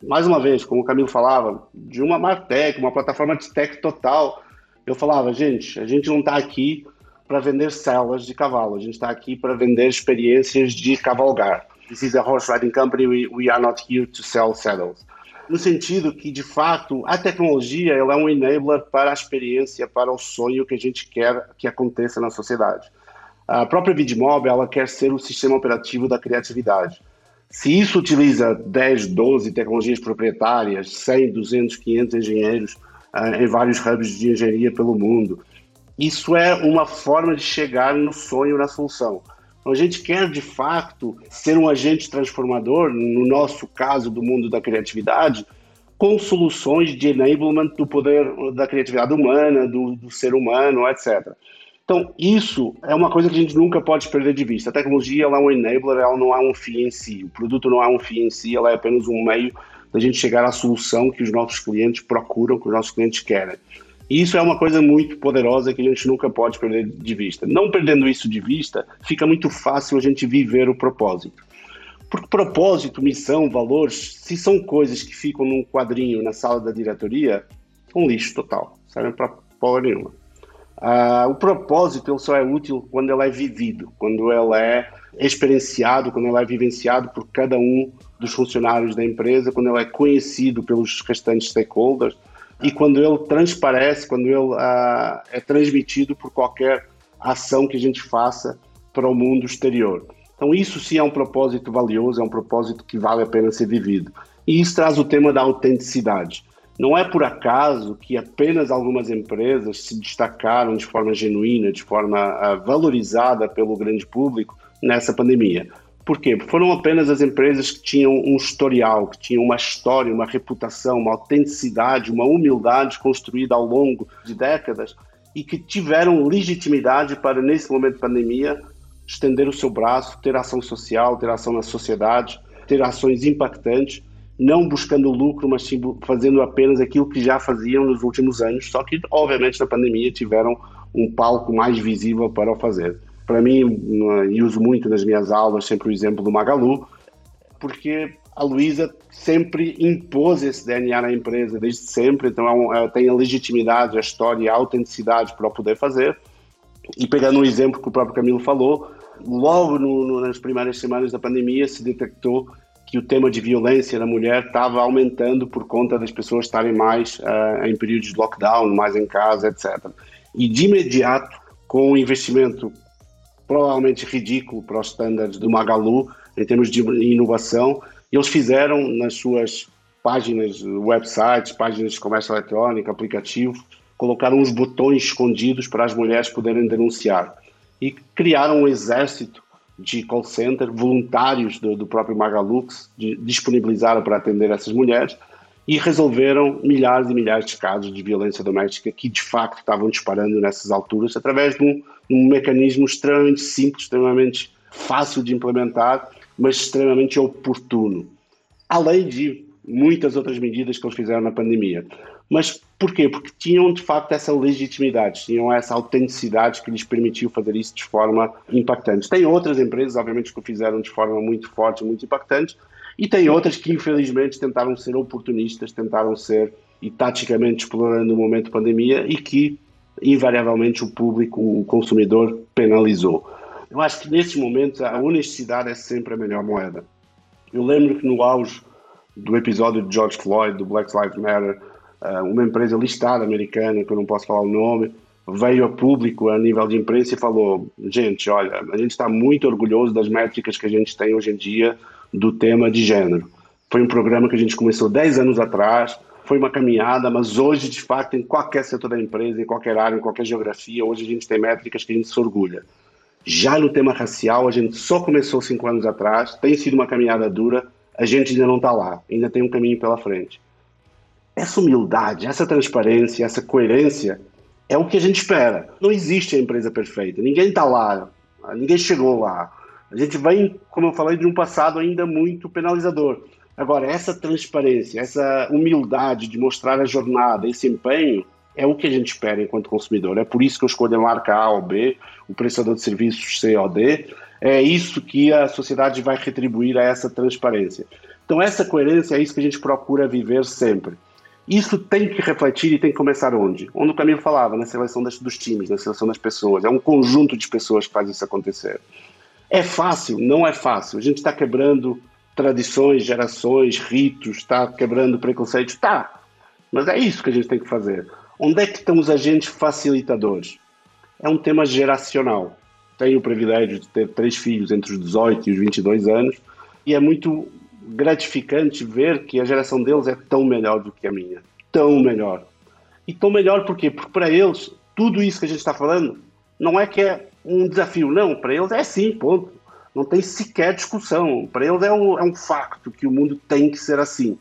mais uma vez, como o Camilo falava, de uma Martech, uma plataforma de tech total, eu falava, gente, a gente não está aqui para vender celas de cavalo, a gente está aqui para vender experiências de cavalgar. This is a horse riding company. We, we are not here to sell saddles. No sentido que, de fato, a tecnologia ela é um enabler para a experiência, para o sonho que a gente quer que aconteça na sociedade. A própria Vidmob, ela quer ser o sistema operativo da criatividade. Se isso utiliza 10, 12 tecnologias proprietárias, 100, 200, 500 engenheiros uh, em vários hubs de engenharia pelo mundo, isso é uma forma de chegar no sonho, na solução. Então, a gente quer, de fato, ser um agente transformador, no nosso caso, do mundo da criatividade, com soluções de enablement do poder da criatividade humana, do, do ser humano, etc. Então, isso é uma coisa que a gente nunca pode perder de vista. A tecnologia ela é um enabler, ela não é um fim em si. O produto não é um fim em si, ela é apenas um meio da gente chegar à solução que os nossos clientes procuram, que os nossos clientes querem. E isso é uma coisa muito poderosa que a gente nunca pode perder de vista. Não perdendo isso de vista, fica muito fácil a gente viver o propósito. Porque propósito, missão, valores, se são coisas que ficam num quadrinho na sala da diretoria, um lixo total, servem para porra nenhuma. Uh, o propósito ele só é útil quando ele é vivido, quando ele é experienciado, quando ele é vivenciado por cada um dos funcionários da empresa, quando ele é conhecido pelos restantes stakeholders e quando ele transparece, quando ele uh, é transmitido por qualquer ação que a gente faça para o mundo exterior. Então, isso sim é um propósito valioso, é um propósito que vale a pena ser vivido. E isso traz o tema da autenticidade. Não é por acaso que apenas algumas empresas se destacaram de forma genuína, de forma uh, valorizada pelo grande público nessa pandemia. Por quê? Foram apenas as empresas que tinham um historial, que tinham uma história, uma reputação, uma autenticidade, uma humildade construída ao longo de décadas e que tiveram legitimidade para, nesse momento de pandemia, estender o seu braço, ter ação social, ter ação na sociedade, ter ações impactantes, não buscando lucro, mas sim fazendo apenas aquilo que já faziam nos últimos anos, só que, obviamente, na pandemia tiveram um palco mais visível para o fazer. Para mim, e uso muito nas minhas aulas sempre o exemplo do Magalu, porque a Luísa sempre impôs esse DNA na empresa, desde sempre, então ela tem a legitimidade, a história e a autenticidade para o poder fazer. E pegando um exemplo que o próprio Camilo falou, logo no, no, nas primeiras semanas da pandemia se detectou que o tema de violência da mulher estava aumentando por conta das pessoas estarem mais uh, em períodos de lockdown, mais em casa, etc. E de imediato, com um investimento provavelmente ridículo para os estándares do Magalu, em termos de inovação, eles fizeram nas suas páginas, websites, páginas de comércio eletrônico, aplicativos, colocaram uns botões escondidos para as mulheres poderem denunciar. E criaram um exército de call center, voluntários do, do próprio Magalux, de, disponibilizaram para atender essas mulheres e resolveram milhares e milhares de casos de violência doméstica que de facto estavam disparando nessas alturas através de um, um mecanismo extremamente simples, extremamente fácil de implementar, mas extremamente oportuno. Além de muitas outras medidas que eles fizeram na pandemia. Mas porquê? Porque tinham de facto essa legitimidade, tinham essa autenticidade que lhes permitiu fazer isso de forma impactante. Tem outras empresas, obviamente, que o fizeram de forma muito forte, muito impactante, e tem outras que infelizmente tentaram ser oportunistas, tentaram ser e taticamente explorando o momento de pandemia e que invariavelmente o público, o consumidor penalizou. Eu acho que nesses momentos a honestidade é sempre a melhor moeda. Eu lembro que no auge do episódio de George Floyd, do Black Lives Matter, eh, uma empresa listada americana, que eu não posso falar o nome, veio a público a nível de imprensa e falou: gente, olha, a gente está muito orgulhoso das métricas que a gente tem hoje em dia do tema de gênero. Foi um programa que a gente começou 10 anos atrás, foi uma caminhada, mas hoje, de fato, em qualquer setor da empresa, em qualquer área, em qualquer geografia, hoje a gente tem métricas que a gente se orgulha. Já no tema racial, a gente só começou cinco anos atrás, tem sido uma caminhada dura, a gente ainda não está lá, ainda tem um caminho pela frente. Essa humildade, essa transparência, essa coerência é o que a gente espera. Não existe a empresa perfeita, ninguém está lá, ninguém chegou lá. A gente vem, como eu falei, de um passado ainda muito penalizador. Agora, essa transparência, essa humildade de mostrar a jornada, esse empenho, é o que a gente espera enquanto consumidor. É por isso que eu escolho a marca A ou B, o prestador de serviços C ou D. É isso que a sociedade vai retribuir a essa transparência. Então, essa coerência é isso que a gente procura viver sempre. Isso tem que refletir e tem que começar onde? Onde o Camilo falava, na seleção das, dos times, na seleção das pessoas. É um conjunto de pessoas que faz isso acontecer. É fácil? Não é fácil. A gente está quebrando tradições, gerações, ritos, está quebrando preconceitos? Tá. Mas é isso que a gente tem que fazer. Onde é que estão os agentes facilitadores? É um tema geracional. tenho o privilégio de ter três filhos entre os 18 e os 22 anos e é muito gratificante ver que a geração deles é tão melhor do que a minha. Tão melhor. E tão melhor por quê? Porque para eles, tudo isso que a gente está falando não é que é um desafio, não. Para eles é sim, ponto. Não tem sequer discussão. Para eles é um, é um facto que o mundo tem que ser assim.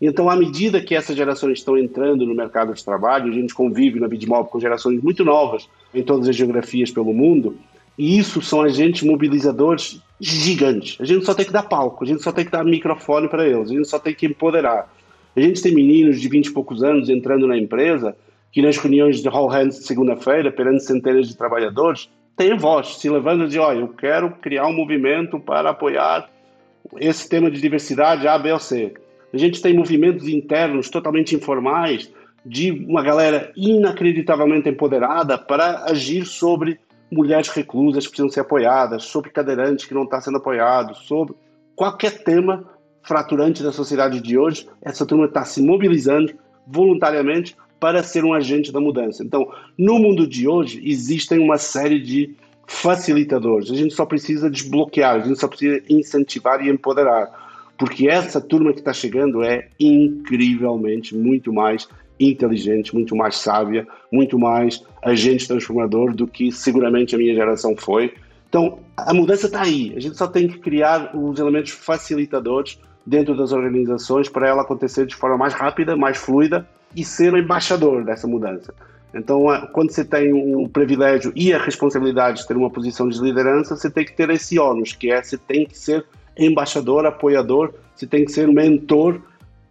Então, à medida que essas gerações estão entrando no mercado de trabalho, a gente convive na Bitmob com gerações muito novas em todas as geografias pelo mundo, e isso são agentes mobilizadores gigantes. A gente só tem que dar palco, a gente só tem que dar microfone para eles, a gente só tem que empoderar. A gente tem meninos de 20 e poucos anos entrando na empresa que nas reuniões de All Hands de segunda-feira, perante centenas de trabalhadores, tem voz, se levanta e diz, olha, eu quero criar um movimento para apoiar esse tema de diversidade A, B ou C. A gente tem movimentos internos totalmente informais de uma galera inacreditavelmente empoderada para agir sobre mulheres reclusas que precisam ser apoiadas, sobre cadeirantes que não estão sendo apoiados, sobre qualquer tema fraturante da sociedade de hoje, essa turma está se mobilizando voluntariamente para ser um agente da mudança. Então, no mundo de hoje, existem uma série de facilitadores. A gente só precisa desbloquear, a gente só precisa incentivar e empoderar. Porque essa turma que está chegando é incrivelmente muito mais inteligente, muito mais sábia, muito mais agente transformador do que seguramente a minha geração foi. Então, a mudança está aí. A gente só tem que criar os elementos facilitadores dentro das organizações para ela acontecer de forma mais rápida, mais fluida e ser o embaixador dessa mudança. Então, quando você tem o privilégio e a responsabilidade de ter uma posição de liderança, você tem que ter esse ônus, que é você tem que ser embaixador, apoiador, você tem que ser mentor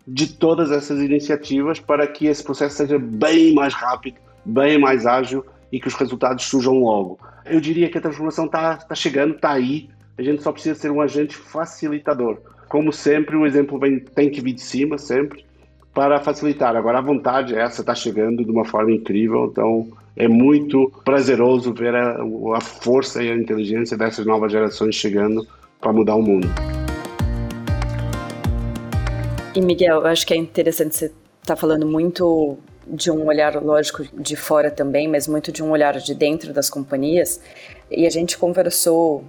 de todas essas iniciativas para que esse processo seja bem mais rápido, bem mais ágil e que os resultados surjam logo. Eu diria que a transformação está tá chegando, está aí, a gente só precisa ser um agente facilitador. Como sempre, o exemplo vem, tem que vir de cima, sempre, para facilitar. Agora, a vontade essa está chegando de uma forma incrível, então é muito prazeroso ver a, a força e a inteligência dessas novas gerações chegando para mudar o mundo. E Miguel, eu acho que é interessante você estar tá falando muito de um olhar lógico de fora também, mas muito de um olhar de dentro das companhias. E a gente conversou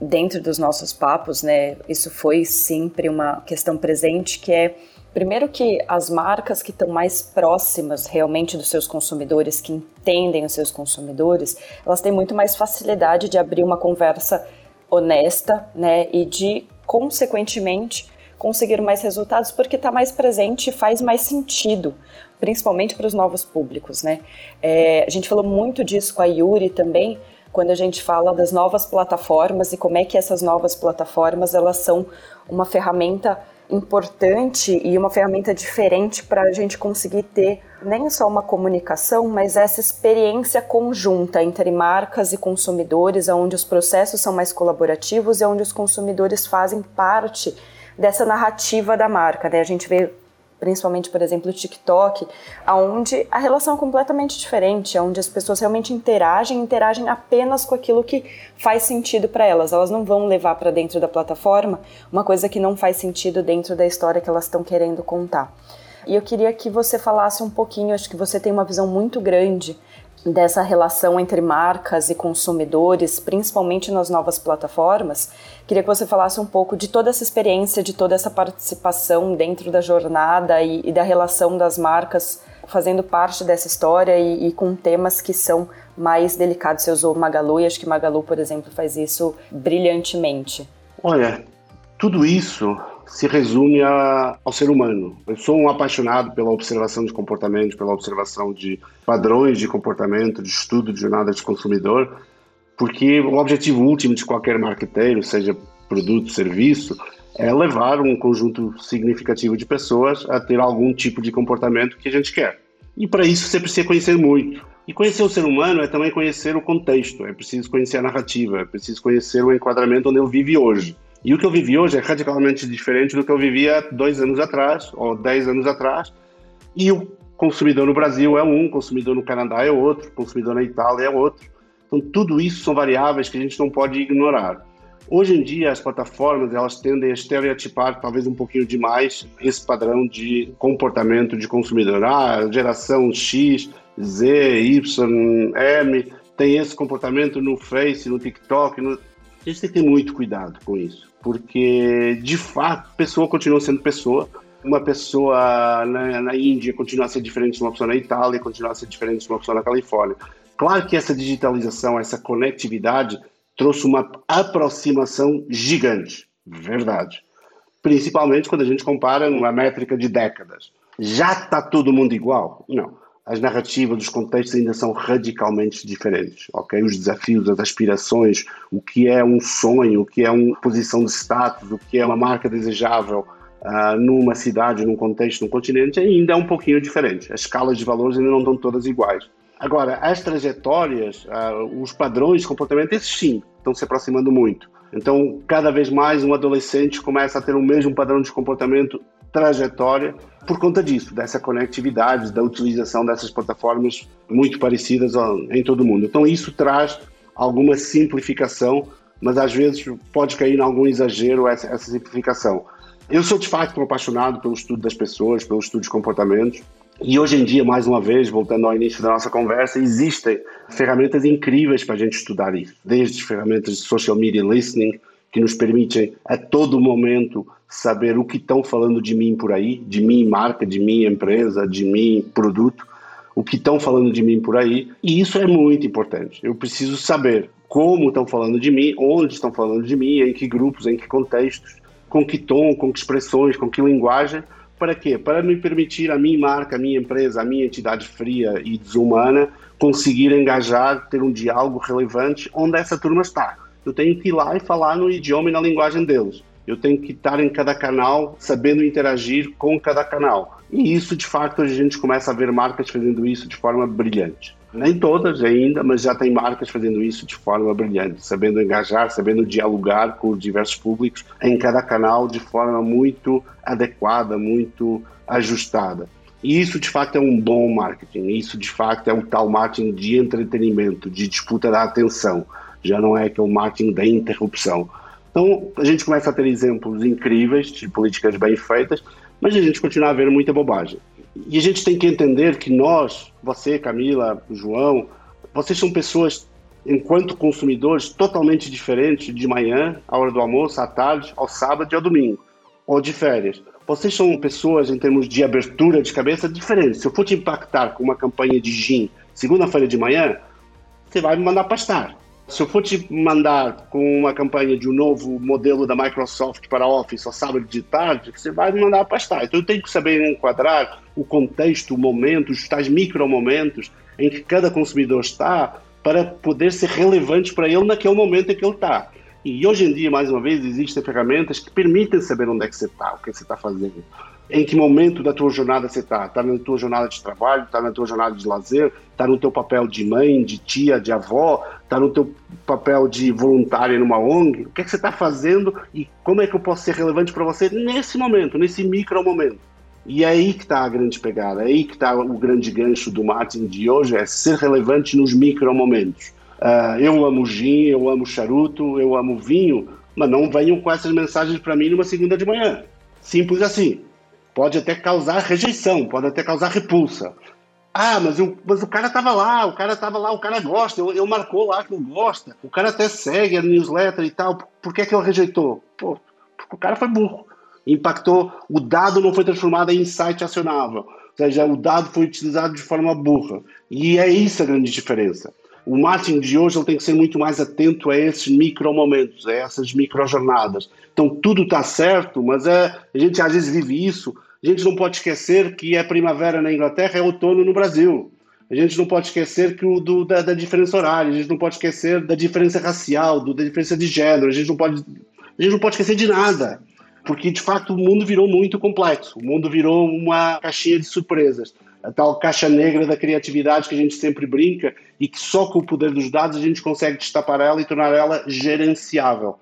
dentro dos nossos papos, né? Isso foi sempre uma questão presente que é Primeiro que as marcas que estão mais próximas realmente dos seus consumidores, que entendem os seus consumidores, elas têm muito mais facilidade de abrir uma conversa honesta, né, e de consequentemente conseguir mais resultados porque está mais presente e faz mais sentido, principalmente para os novos públicos, né? É, a gente falou muito disso com a Yuri também, quando a gente fala das novas plataformas e como é que essas novas plataformas elas são uma ferramenta importante e uma ferramenta diferente para a gente conseguir ter nem só uma comunicação, mas essa experiência conjunta entre marcas e consumidores, onde os processos são mais colaborativos e onde os consumidores fazem parte dessa narrativa da marca. Né? A gente vê principalmente, por exemplo, o TikTok, onde a relação é completamente diferente, onde as pessoas realmente interagem, interagem apenas com aquilo que faz sentido para elas. Elas não vão levar para dentro da plataforma uma coisa que não faz sentido dentro da história que elas estão querendo contar. E eu queria que você falasse um pouquinho, acho que você tem uma visão muito grande dessa relação entre marcas e consumidores, principalmente nas novas plataformas. Queria que você falasse um pouco de toda essa experiência, de toda essa participação dentro da jornada e, e da relação das marcas fazendo parte dessa história e, e, com temas que são mais delicados. Você usou Magalu e acho que Magalu, por exemplo, faz isso brilhantemente. Olha, tudo isso se resume a, ao ser humano. Eu sou um apaixonado pela observação de comportamento, pela observação de padrões de comportamento, de estudo de jornada de consumidor, porque o objetivo último de qualquer marqueteiro, seja produto, serviço, é levar um conjunto significativo de pessoas a ter algum tipo de comportamento que a gente quer. E para isso você precisa conhecer muito. E conhecer o ser humano é também conhecer o contexto, é preciso conhecer a narrativa, é preciso conhecer o enquadramento onde ele vive hoje. E o que eu vivi hoje é radicalmente diferente do que eu vivia dois anos atrás, ou dez anos atrás. E o consumidor no Brasil é um, consumidor no Canadá é outro, consumidor na Itália é outro. Então, tudo isso são variáveis que a gente não pode ignorar. Hoje em dia, as plataformas elas tendem a estereotipar talvez um pouquinho demais esse padrão de comportamento de consumidor. Ah, geração X, Z, Y, M tem esse comportamento no Face, no TikTok. No... A gente tem que ter muito cuidado com isso, porque de fato, pessoa continua sendo pessoa. Uma pessoa na, na Índia continua a ser diferente de uma pessoa na Itália, continua a ser diferente de uma pessoa na Califórnia. Claro que essa digitalização, essa conectividade trouxe uma aproximação gigante, verdade. Principalmente quando a gente compara numa métrica de décadas. Já está todo mundo igual? Não as narrativas, os contextos ainda são radicalmente diferentes, ok? Os desafios, as aspirações, o que é um sonho, o que é uma posição de status, o que é uma marca desejável uh, numa cidade, num contexto, num continente, ainda é um pouquinho diferente. As escalas de valores ainda não estão todas iguais. Agora, as trajetórias, uh, os padrões de comportamento, esses sim, estão se aproximando muito. Então, cada vez mais um adolescente começa a ter o mesmo padrão de comportamento trajetória por conta disso, dessa conectividade, da utilização dessas plataformas muito parecidas em todo o mundo. Então isso traz alguma simplificação, mas às vezes pode cair em algum exagero essa, essa simplificação. Eu sou de fato apaixonado pelo estudo das pessoas, pelo estudo de comportamentos, e hoje em dia, mais uma vez, voltando ao início da nossa conversa, existem ferramentas incríveis para a gente estudar isso. Desde ferramentas de social media listening, que nos permitem a todo momento saber o que estão falando de mim por aí, de mim marca, de mim empresa, de mim produto, o que estão falando de mim por aí, e isso é muito importante. Eu preciso saber como estão falando de mim, onde estão falando de mim, em que grupos, em que contextos, com que tom, com que expressões, com que linguagem, para quê? Para me permitir a minha marca, a minha empresa, a minha entidade fria e desumana conseguir engajar, ter um diálogo relevante onde essa turma está eu tenho que ir lá e falar no idioma e na linguagem deles. Eu tenho que estar em cada canal, sabendo interagir com cada canal. E isso, de fato, a gente começa a ver marcas fazendo isso de forma brilhante. Nem todas ainda, mas já tem marcas fazendo isso de forma brilhante, sabendo engajar, sabendo dialogar com diversos públicos em cada canal de forma muito adequada, muito ajustada. E isso de fato é um bom marketing, isso de fato é um tal marketing de entretenimento, de disputa da atenção já não é aquele marketing da interrupção. Então, a gente começa a ter exemplos incríveis de políticas bem feitas, mas a gente continua a ver muita bobagem. E a gente tem que entender que nós, você, Camila, João, vocês são pessoas, enquanto consumidores, totalmente diferentes de manhã, à hora do almoço, à tarde, ao sábado e ao domingo, ou de férias. Vocês são pessoas, em termos de abertura de cabeça, diferentes. Se eu for te impactar com uma campanha de gin segunda-feira de manhã, você vai me mandar pastar. Se eu for te mandar com uma campanha de um novo modelo da Microsoft para Office ao sábado de tarde, você vai me mandar pastar. Então eu tenho que saber enquadrar o contexto, o momento, os tais micromomentos em que cada consumidor está para poder ser relevante para ele naquele momento em que ele está. E hoje em dia, mais uma vez, existem ferramentas que permitem saber onde é que você está, o que você está fazendo em que momento da tua jornada você está. Está na tua jornada de trabalho, está na tua jornada de lazer, está no teu papel de mãe, de tia, de avó, está no teu papel de voluntária numa ONG. O que, é que você está fazendo e como é que eu posso ser relevante para você nesse momento, nesse micro momento. E é aí que está a grande pegada, é aí que está o grande gancho do marketing de hoje, é ser relevante nos micro momentos. Uh, eu amo gin, eu amo charuto, eu amo vinho, mas não venham com essas mensagens para mim numa segunda de manhã. Simples assim pode até causar rejeição, pode até causar repulsa. Ah, mas, eu, mas o cara estava lá, o cara estava lá, o cara gosta, eu, marcou lá que gosta, o cara até segue a newsletter e tal, por que, é que ele rejeitou? Pô, porque o cara foi burro. Impactou, o dado não foi transformado em insight acionável, ou seja, o dado foi utilizado de forma burra. E é isso a grande diferença. O marketing de hoje ele tem que ser muito mais atento a esses micro momentos, a essas micro jornadas. Então tudo está certo, mas é, a gente às vezes vive isso. A gente não pode esquecer que é primavera na Inglaterra, é outono no Brasil. A gente não pode esquecer que o do, da, da, diferença horária, a gente não pode esquecer da diferença racial, do, da diferença de gênero, a gente não pode, a gente não pode esquecer de nada, porque de fato o mundo virou muito complexo, o mundo virou uma caixinha de surpresas a tal caixa negra da criatividade que a gente sempre brinca e que só com o poder dos dados a gente consegue destapar ela e tornar ela gerenciável.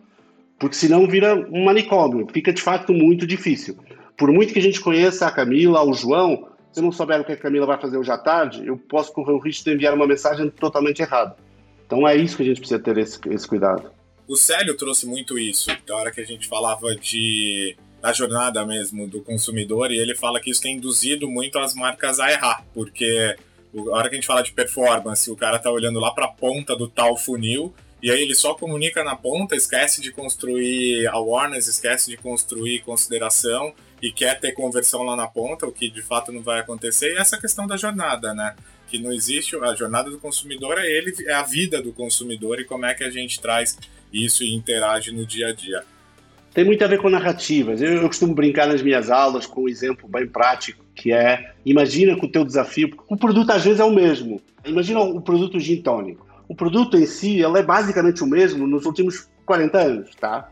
Porque senão vira um manicômio, fica de fato muito difícil. Por muito que a gente conheça a Camila, o João, se eu não souber o que a Camila vai fazer hoje à tarde, eu posso correr o risco de enviar uma mensagem totalmente errada. Então é isso que a gente precisa ter esse, esse cuidado. O Célio trouxe muito isso, da hora que a gente falava de da jornada mesmo do consumidor e ele fala que isso tem induzido muito as marcas a errar, porque A hora que a gente fala de performance, o cara tá olhando lá para a ponta do tal funil e aí ele só comunica na ponta, esquece de construir awareness, esquece de construir consideração e quer ter conversão lá na ponta, o que de fato não vai acontecer. E essa questão da jornada, né? Que não existe a jornada do consumidor é ele, é a vida do consumidor e como é que a gente traz isso e interage no dia a dia. Tem muito a ver com narrativas. Eu, eu costumo brincar nas minhas aulas com um exemplo bem prático, que é imagina que o teu desafio, o produto às vezes é o mesmo. Imagina o produto gin tônico o produto em si ele é basicamente o mesmo nos últimos 40 anos, tá?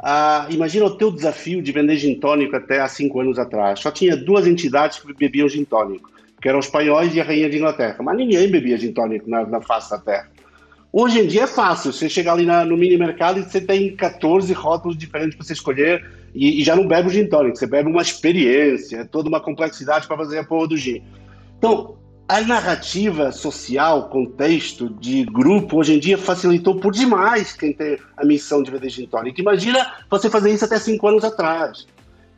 Ah, imagina o teu desafio de vender gin tônico até há 5 anos atrás. Só tinha duas entidades que bebiam gin tônico, que eram os espanhóis e a rainha de Inglaterra. Mas ninguém bebia gin tônico na, na face da terra. Hoje em dia é fácil, você chega ali na, no mini mercado e você tem 14 rótulos diferentes para você escolher e, e, já não bebe o gin tônico, você bebe uma experiência, toda uma complexidade para fazer a porra do gin. Então, a narrativa social, contexto de grupo, hoje em dia facilitou por demais quem tem a missão de vender gin. Imagina você fazer isso até cinco anos atrás.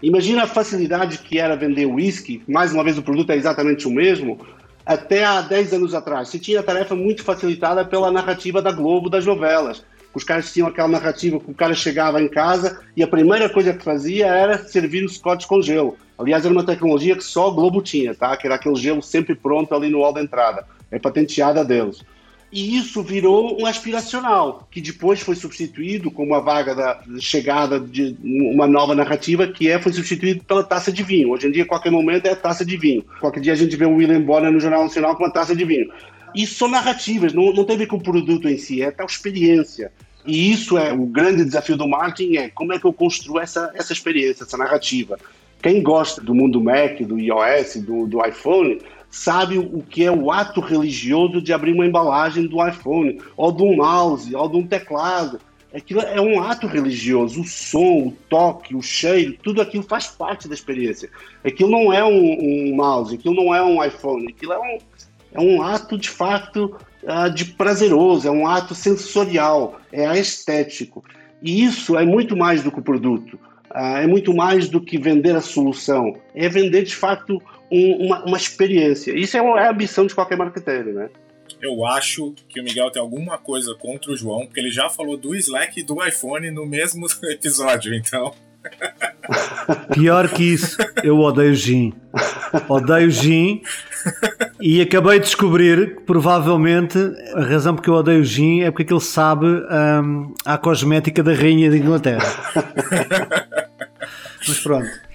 Imagina a facilidade que era vender whisky, mais uma vez o produto é exatamente o mesmo, até há 10 anos atrás. Você tinha a tarefa muito facilitada pela narrativa da Globo, das novelas. Os caras tinham aquela narrativa que o cara chegava em casa e a primeira coisa que fazia era servir os cotes com gelo. Aliás, era uma tecnologia que só a Globo tinha, tá? Que era aquele gelo sempre pronto ali no hall da entrada. É patenteada deles. E isso virou um aspiracional, que depois foi substituído com uma vaga da chegada de uma nova narrativa, que é foi substituído pela taça de vinho. Hoje em dia, qualquer momento é taça de vinho. Qualquer dia a gente vê o William Bonner no Jornal Nacional com uma taça de vinho. Isso são narrativas, não, não tem a ver com o produto em si, é tal experiência. E isso é o grande desafio do marketing, é como é que eu construo essa, essa experiência, essa narrativa. Quem gosta do mundo Mac, do iOS, do, do iPhone, sabe o que é o ato religioso de abrir uma embalagem do iPhone, ou de um mouse, ou de um teclado. Aquilo é um ato religioso. O som, o toque, o cheiro, tudo aquilo faz parte da experiência. Aquilo não é um, um mouse, aquilo não é um iPhone, aquilo é um, é um ato de fato uh, de prazeroso, é um ato sensorial, é estético. E isso é muito mais do que o produto, é muito mais do que vender a solução, é vender de fato um, uma, uma, experiência. Isso é, é a ambição de qualquer marketeiro, né? Eu acho que o Miguel tem alguma coisa contra o João, porque ele já falou do Slack e do iPhone no mesmo (laughs) episódio, então. Pior que isso, eu odeio gin. Odeio gin e acabei de descobrir que provavelmente a razão porque eu odeio gin é porque ele sabe um, a cosmética da rainha de Inglaterra. (laughs) Mas pronto.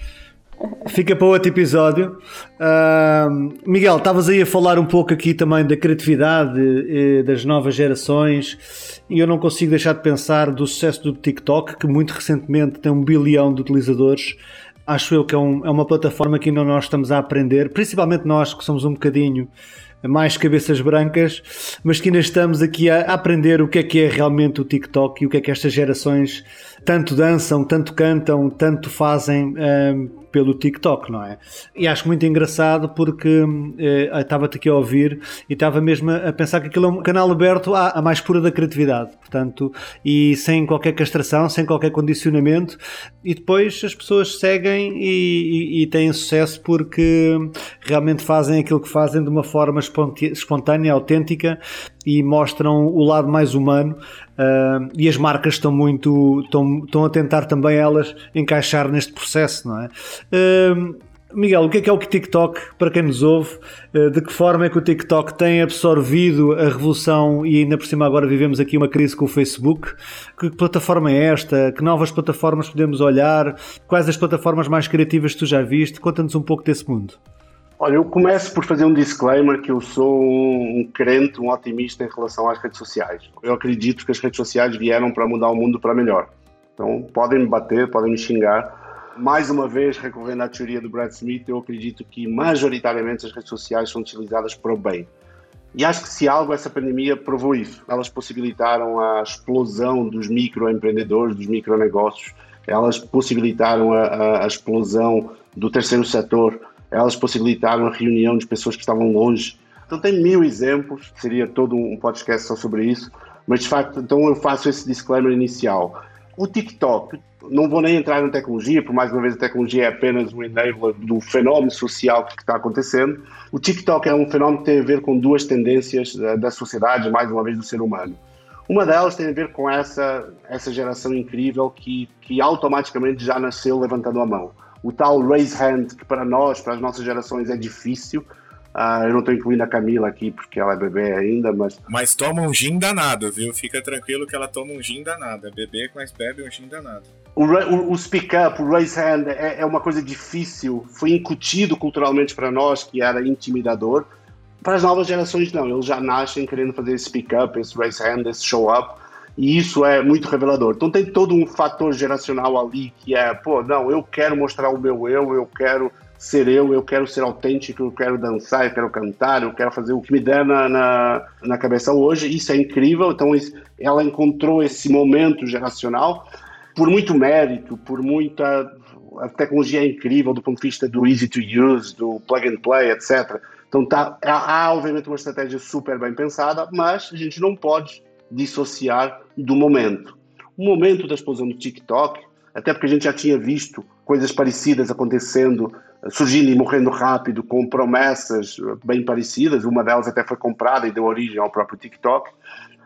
Fica para outro episódio. Uh, Miguel, estavas aí a falar um pouco aqui também da criatividade eh, das novas gerações e eu não consigo deixar de pensar do sucesso do TikTok, que muito recentemente tem um bilhão de utilizadores. Acho eu que é, um, é uma plataforma que ainda nós estamos a aprender, principalmente nós que somos um bocadinho mais cabeças brancas, mas que ainda estamos aqui a aprender o que é que é realmente o TikTok e o que é que estas gerações tanto dançam, tanto cantam, tanto fazem um, pelo TikTok, não é? E acho muito engraçado porque eh, estava-te aqui a ouvir e estava mesmo a pensar que aquilo é um canal aberto à, à, mais pura da criatividade, portanto, e sem qualquer castração, sem qualquer condicionamento, e depois as pessoas seguem e, e, e têm sucesso porque realmente fazem aquilo que fazem de uma forma espontânea, autêntica e mostram o lado mais humano uh, e as marcas estão muito estão, estão a tentar também elas encaixar neste processo, não é? Uh, Miguel, o que é que é o TikTok para quem nos ouve? Uh, de que forma é que o TikTok tem absorvido a revolução e ainda por cima agora vivemos aqui uma crise com o Facebook? Que plataforma é esta? Que novas plataformas podemos olhar? Quais as plataformas mais criativas que tu já viste? Conta-nos um pouco desse mundo. Olha, eu começo por fazer um disclaimer que eu sou um, crente, um otimista em relação às redes sociais. Eu acredito que as redes sociais vieram para mudar o mundo para melhor. Então, podem me bater, podem me xingar. Mais uma vez, recorrendo à teoria do Brad Smith, eu acredito que majoritariamente as redes sociais são utilizadas para o bem. E acho que se algo essa pandemia provou isso. Elas possibilitaram a explosão dos microempreendedores, dos micronegócios. Elas possibilitaram a, a, a explosão do terceiro setor elas possibilitaram a reunião de pessoas que estavam longe. Então tem mil exemplos, seria todo um podcast só sobre isso, mas de facto, então eu faço esse disclaimer inicial. o TikTok, não vou nem entrar na tecnologia, por mais uma vez a tecnologia é apenas um enabler do fenómeno social que está acontecendo. O TikTok é um fenómeno que tem a ver com duas tendências da, da sociedade, mais uma vez do ser humano. Uma delas tem a ver com essa, essa geração incrível que, que automaticamente já nasceu levantando a mão. O tal raise hand, que para nós, para as nossas gerações, é difícil, ah, eu não estou incluindo a Camila aqui porque ela é bebê ainda, mas. Mas toma um gin danado, viu? Fica tranquilo que ela toma um gin danado. É bebê, mas bebe um gin danado. O, o, o speak up, o raise hand é, é, uma coisa difícil. Foi incutido culturalmente para nós que era intimidador. Para as novas gerações, não. Eles já nascem querendo fazer esse speak up, esse raise hand, esse show up. E isso é muito revelador. Então tem todo um fator geracional ali que é, pô, não, eu quero mostrar o meu eu, eu quero ser eu, eu quero ser autêntico, eu quero dançar, eu quero cantar, eu quero fazer o que me der na, na, na cabeça hoje. Isso é incrível. Então, ela encontrou esse momento geracional por muito mérito, por muita. A tecnologia é incrível do ponto de vista do easy to use, do plug and play, etc. Então, tá, há, obviamente uma estratégia super bem pensada, mas a gente não pode dissociar do momento. O momento da explosão do TikTok, até porque a gente já tinha visto coisas parecidas acontecendo surgindo e morrendo rápido com promessas bem parecidas, uma delas até foi comprada e deu origem ao próprio TikTok.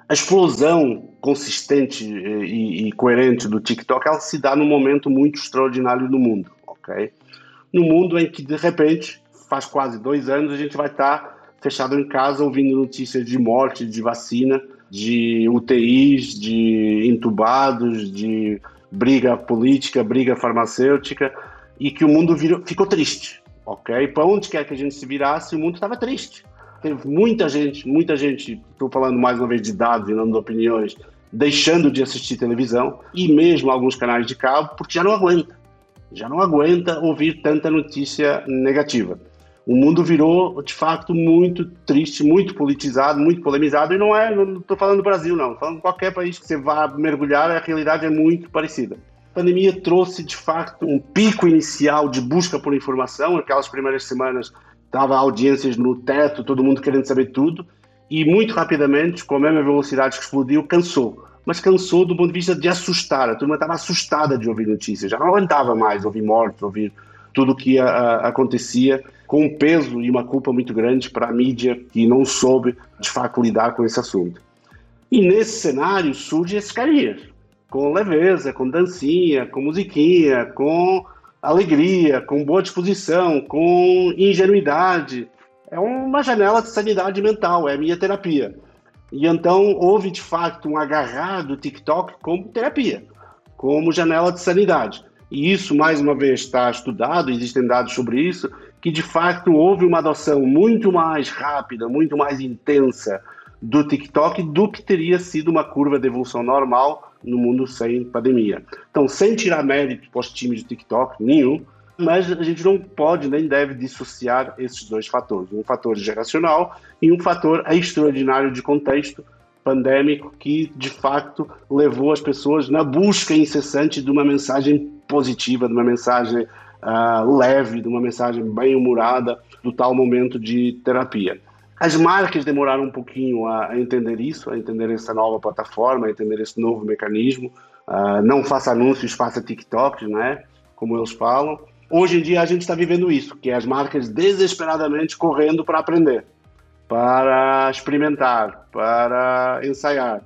A explosão consistente eh, e, e coerente do TikTok ela se dá num momento muito extraordinário no mundo, ok? No mundo em que de repente, faz quase dois anos, a gente vai estar fechado em casa ouvindo notícias de morte, de vacina, de UTIs, de entubados, de briga política, briga farmacêutica, e que o mundo virou, ficou triste, ok? Para onde quer que a gente se virasse, o mundo estava triste. Teve muita gente, muita gente, estou falando mais uma vez de dados e não de opiniões, deixando de assistir televisão e mesmo alguns canais de cabo, porque já não aguenta. Já não aguenta ouvir tanta notícia negativa. O mundo virou, de fato, muito triste, muito politizado, muito polemizado, e não é, não estou falando do Brasil, não, estou falando de qualquer país que você vá mergulhar, a realidade é muito parecida. A pandemia trouxe, de facto, um pico inicial de busca por informação. Aquelas primeiras semanas dava audiências no teto, todo mundo querendo saber tudo. E muito rapidamente, com a mesma velocidade que explodiu, cansou. Mas cansou do ponto de vista de assustar. A turma estava assustada de ouvir notícias. Já não aguentava mais ouvir mortes, ouvir tudo o que a, a, acontecia, com um peso e uma culpa muito grande para a mídia que não soube, de fato, lidar com esse assunto. E nesse cenário surge esse carinhas com leveza, com dancinha, com musiquinha, com alegria, com boa disposição, com ingenuidade. É uma janela de sanidade mental, é a minha terapia. E então houve de fato um agarrar do TikTok como terapia, como janela de sanidade. E isso, mais uma vez, está estudado, existem dados sobre isso, que de fato houve uma adoção muito mais rápida, muito mais intensa do TikTok do que teria sido uma curva de evolução normal no mundo sem pandemia. Então, sem tirar mérito para os times de TikTok, nenhum, mas a gente não pode nem deve dissociar esses dois fatores. Um fator geracional e um fator extraordinário de contexto pandêmico que, de fato, levou as pessoas na busca incessante de uma mensagem positiva, de uma mensagem uh, leve, de uma mensagem bem-humorada, do tal momento de terapia. As marcas demoraram um pouquinho a, entender isso, a entender essa nova plataforma, a entender esse novo mecanismo. Uh, não faça anúncios, faça TikToks, né? Como eles falam. Hoje em dia a gente está vivendo isso, que é as marcas desesperadamente correndo para aprender, para experimentar, para ensaiar.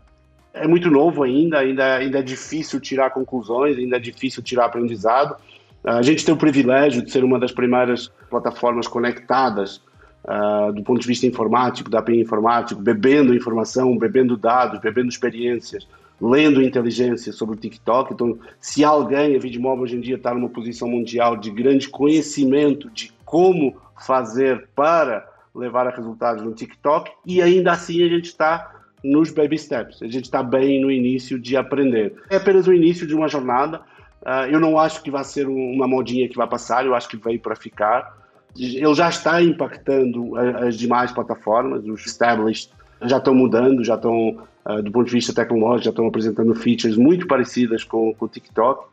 É muito novo ainda, ainda, ainda é difícil tirar conclusões, ainda é difícil tirar aprendizado. A gente tem o privilégio de ser uma das primeiras plataformas conectadas uh, do ponto de vista informático, da API informático, bebendo informação, bebendo dados, bebendo experiências, lendo inteligência sobre o TikTok. Então, se alguém, a Vidmob hoje em dia está numa posição mundial de grande conhecimento de como fazer para levar a resultados no TikTok, e ainda assim a gente está nos baby steps, a gente está bem no início de aprender. É apenas o início de uma jornada. Uh, eu não acho que vai ser uma modinha que vai passar, eu acho que veio para ficar ele já está impactando as demais plataformas, os established já estão mudando, já estão, uh, do ponto de vista tecnológico, já estão apresentando features muito parecidas com, com o TikTok.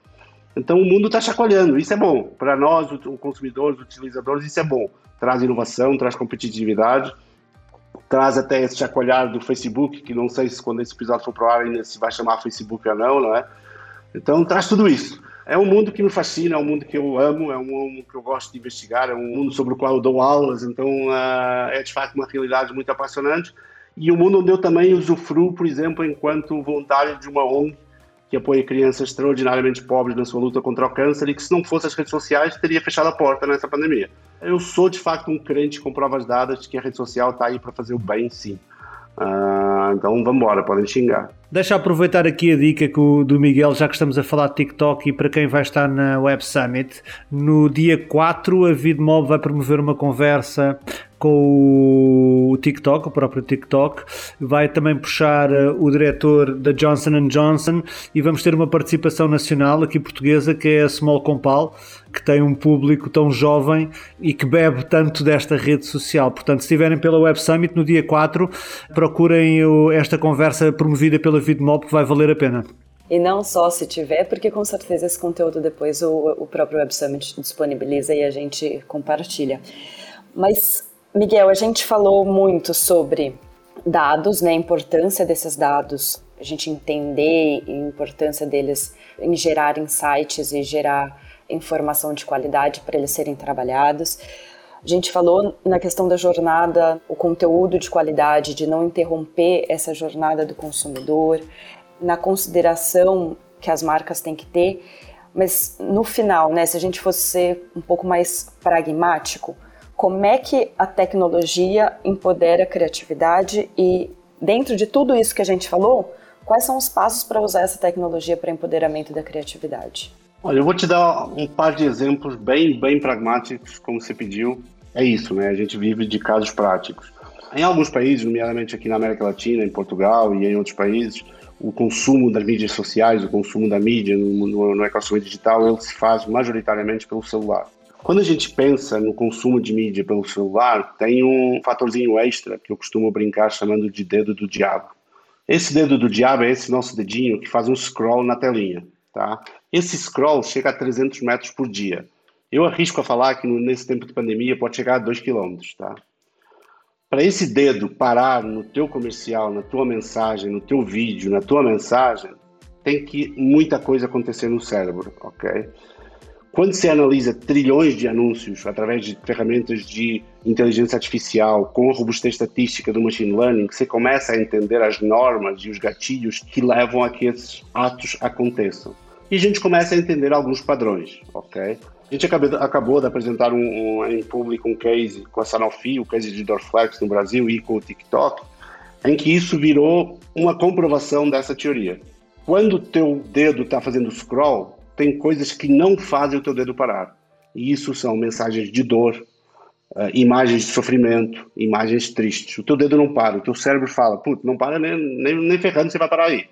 Então o mundo está chacoalhando, isso é bom. Para nós, os consumidores, os utilizadores, isso é bom. Traz inovação, traz competitividade, traz até esse chacoalhar do Facebook, que não sei se quando esse episódio for para o ar ainda se vai chamar Facebook ou não, não é? Então traz tudo isso. É um mundo que me fascina, é um mundo que eu amo, é um mundo que eu gosto de investigar, é um mundo sobre o qual eu dou aulas, então uh, é de fato uma realidade muito apaixonante e um mundo onde eu também usufruo, por exemplo, enquanto voluntário de uma ONG que apoia crianças extraordinariamente pobres na sua luta contra o câncer e que se não fosse as redes sociais teria fechado a porta nessa pandemia. Eu sou de facto um crente com provas dadas de que a rede social está aí para fazer o bem, sim. Uh, então vamos embora, podem xingar. Deixa aproveitar aqui a dica do Miguel, já que estamos a falar de TikTok e para quem vai estar na Web Summit, no dia 4 a VidMob vai promover uma conversa com o TikTok, o próprio TikTok, vai também puxar uh, o diretor da Johnson Johnson e vamos ter uma participação nacional aqui portuguesa que é a Small Compal, que tem um público tão jovem e que bebe tanto desta rede social. Portanto, se estiverem pela Web Summit no dia 4, procurem esta conversa promovida pela VidMob que vai valer a pena. E não só se tiver, porque com certeza esse conteúdo depois o, o próprio Web Summit disponibiliza e a gente compartilha. Mas Miguel, a gente falou muito sobre dados, né, a importância desses dados, a gente entender a importância deles em gerar insights e gerar informação de qualidade para eles serem trabalhados. A gente falou na questão da jornada, o conteúdo de qualidade, de não interromper essa jornada do consumidor, na consideração que as marcas têm que ter, mas no final, né, se a gente fosse ser um pouco mais pragmático, como é que a tecnologia empodera a criatividade e, dentro de tudo isso que a gente falou, quais são os passos para usar essa tecnologia para empoderamento da criatividade? Olha, eu vou te dar um par de exemplos bem, bem pragmáticos, como você pediu. É isso, né? A gente vive de casos práticos. Em alguns países, nomeadamente aqui na América Latina, em Portugal e em outros países, o consumo das mídias sociais, o consumo da mídia no, no, no ecossistema digital, ele se faz majoritariamente pelo celular. Quando a gente pensa no consumo de mídia pelo celular, tem um fatorzinho extra que eu costumo brincar chamando de dedo do diabo. Esse dedo do diabo é esse nosso dedinho que faz um scroll na telinha, tá? Esse scroll chega a 300 metros por dia. Eu arrisco a falar que nesse tempo de pandemia pode chegar a 2 km, tá? Para esse dedo parar no teu comercial, na tua mensagem, no teu vídeo, na tua mensagem, tem que muita coisa acontecer no cérebro, ok? Quando se analisa trilhões de anúncios através de ferramentas de inteligência artificial com a robustez estatística do machine learning, você começa a entender as normas e os gatilhos que levam a que esses atos aconteçam. E a gente começa a entender alguns padrões, ok? A gente acabou, acabou de apresentar um, um, em público um case com a Sanofi, o case de Dorflex no Brasil e com o TikTok, em que isso virou uma comprovação dessa teoria. Quando o teu dedo está fazendo scroll, tem coisas que não fazem o teu dedo parar. E isso são mensagens de dor, uh, imagens de sofrimento, imagens tristes. O teu dedo não para, o teu cérebro fala, putz, não para nem, nem, nem ferrando, você vai parar aí.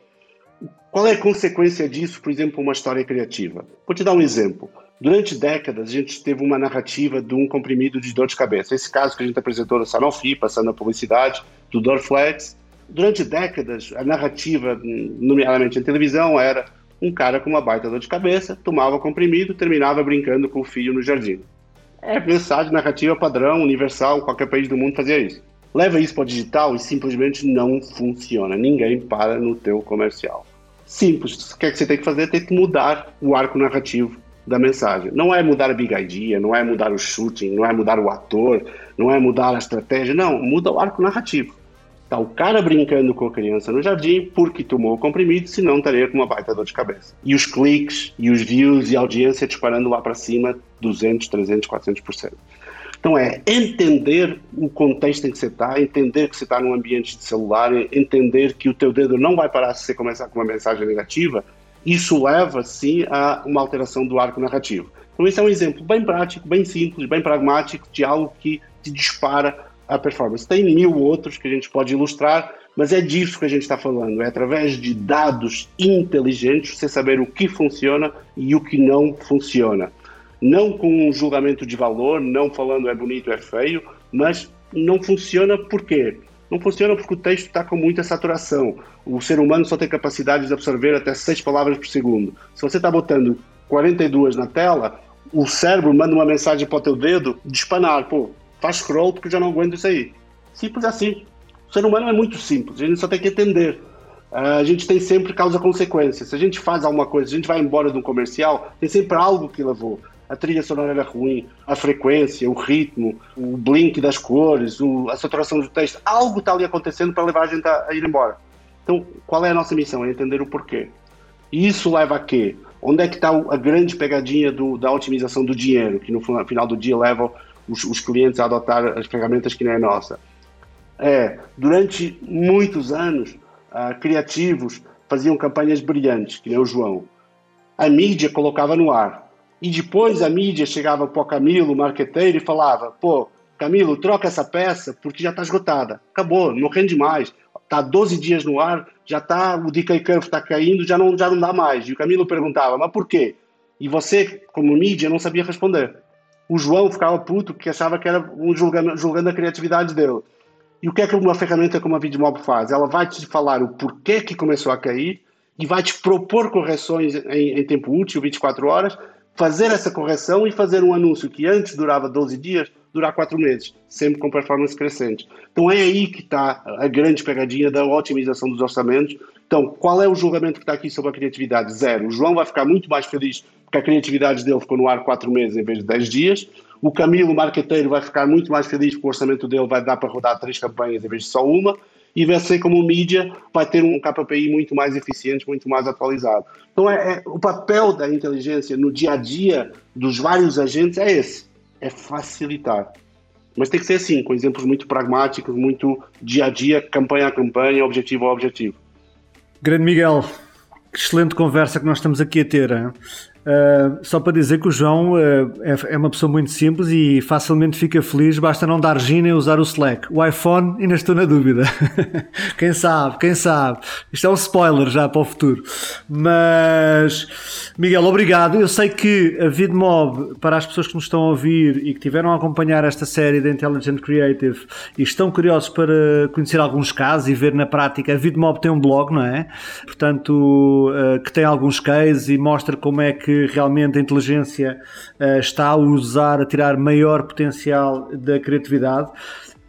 Qual é a consequência disso, por exemplo, uma história criativa? Vou te dar um exemplo. Durante décadas, a gente teve uma narrativa de um comprimido de dor de cabeça. Esse caso que a gente apresentou no Sanofi, passando a publicidade, do Dorflex. Durante décadas, a narrativa, nomeadamente em televisão, era um cara com uma baita dor de cabeça, tomava comprimido, terminava brincando com o filho no jardim. É mensagem narrativa padrão, universal, qualquer país do mundo fazia isso. Leva isso para o digital e simplesmente não funciona. Ninguém para no teu comercial. Simples. O que, é que você tem que fazer? Tem que mudar o arco narrativo da mensagem. Não é mudar a big idea, não é mudar o shooting, não é mudar o ator, não é mudar a estratégia. Não, muda o arco narrativo. Tá o cara brincando com a criança no jardim porque tomou o comprimido, senão estaria com uma baita dor de cabeça. E os cliques, e os views, e a audiência disparando lá para cima 200, 300, 400%. Então é entender o contexto em que você está, entender que você está num ambiente de celular, entender que o teu dedo não vai parar se você começar com uma mensagem negativa, isso leva sim a uma alteração do arco narrativo. Então esse é um exemplo bem prático, bem simples, bem pragmático de algo que te dispara a performance. Tem mil outros que a gente pode ilustrar, mas é disso que a gente está falando. É através de dados inteligentes você saber o que funciona e o que não funciona. Não com um julgamento de valor, não falando é bonito, é feio, mas não funciona por quê? Não funciona porque o texto está com muita saturação. O ser humano só tem capacidade de absorver até seis palavras por segundo. Se você está botando 42 na tela, o cérebro manda uma mensagem para o teu dedo de espanar. Pô, faz scroll porque já não aguento isso aí. Simples assim. O ser humano é muito simples, a gente só tem que entender. a gente tem sempre causa-consequência. Se a gente faz alguma coisa, se a gente vai embora de um comercial, tem sempre algo que levou. A trilha sonora era ruim, a frequência, o ritmo, o blink das cores, o, a saturação do texto, algo está ali acontecendo para levar a gente a, a, ir embora. Então, qual é a nossa missão? É entender o porquê. E isso leva a quê? Onde é que está a grande pegadinha do, da otimização do dinheiro, que no final do dia leva os, os clientes a adotar as ferramentas que não é nossa? É, durante muitos anos, uh, criativos faziam campanhas brilhantes, que nem o João. A mídia colocava no ar. E depois a mídia chegava para o Camilo, o marqueteiro, e falava: pô, Camilo, troca essa peça porque já está esgotada. Acabou, não rende mais. Está 12 dias no ar, já está, o decay curve está caindo, já não, já não dá mais. E o Camilo perguntava: mas por quê? E você, como mídia, não sabia responder. O João ficava puto porque achava que era um julgando, julgando a criatividade dele. E o que é que uma ferramenta como a VidMob faz? Ela vai te falar o porquê que começou a cair e vai te propor correções em, em tempo útil, 24 horas, fazer essa correção e fazer um anúncio que antes durava 12 dias, durar 4 meses, sempre com performance crescente. Então é aí que está a grande pegadinha da otimização dos orçamentos. Então, qual é o julgamento que está aqui sobre a criatividade? Zero. O João vai ficar muito mais feliz porque a criatividade dele ficou no ar 4 meses em vez de 10 dias. O Camilo, marqueteiro, vai ficar muito mais feliz porque o orçamento dele vai dar para rodar três campanhas em vez de só uma. E você, como mídia, vai ter um KPI muito mais eficiente, muito mais atualizado. Então, é, é, o papel da inteligência no dia a dia dos vários agentes é esse: é facilitar. Mas tem que ser assim, com exemplos muito pragmáticos, muito dia a dia, campanha a campanha, objetivo a objetivo. Grande Miguel, excelente conversa que nós estamos aqui a ter. Hein? Uh, só para dizer que o João uh, é, é, uma pessoa muito simples e facilmente fica feliz, basta não dar Gina e usar o Slack. O iPhone, ainda estou na dúvida. (laughs) quem sabe, quem sabe. Isto é um spoiler já para o futuro. Mas, Miguel, obrigado. Eu sei que a VidMob, para as pessoas que nos estão a ouvir e que tiveram a acompanhar esta série da Intelligent Creative e estão curiosos para conhecer alguns casos e ver na prática, a VidMob tem um blog, não é? Portanto, uh, que tem alguns cases e mostra como é que que realmente a inteligência uh, está a usar, a tirar maior potencial da criatividade.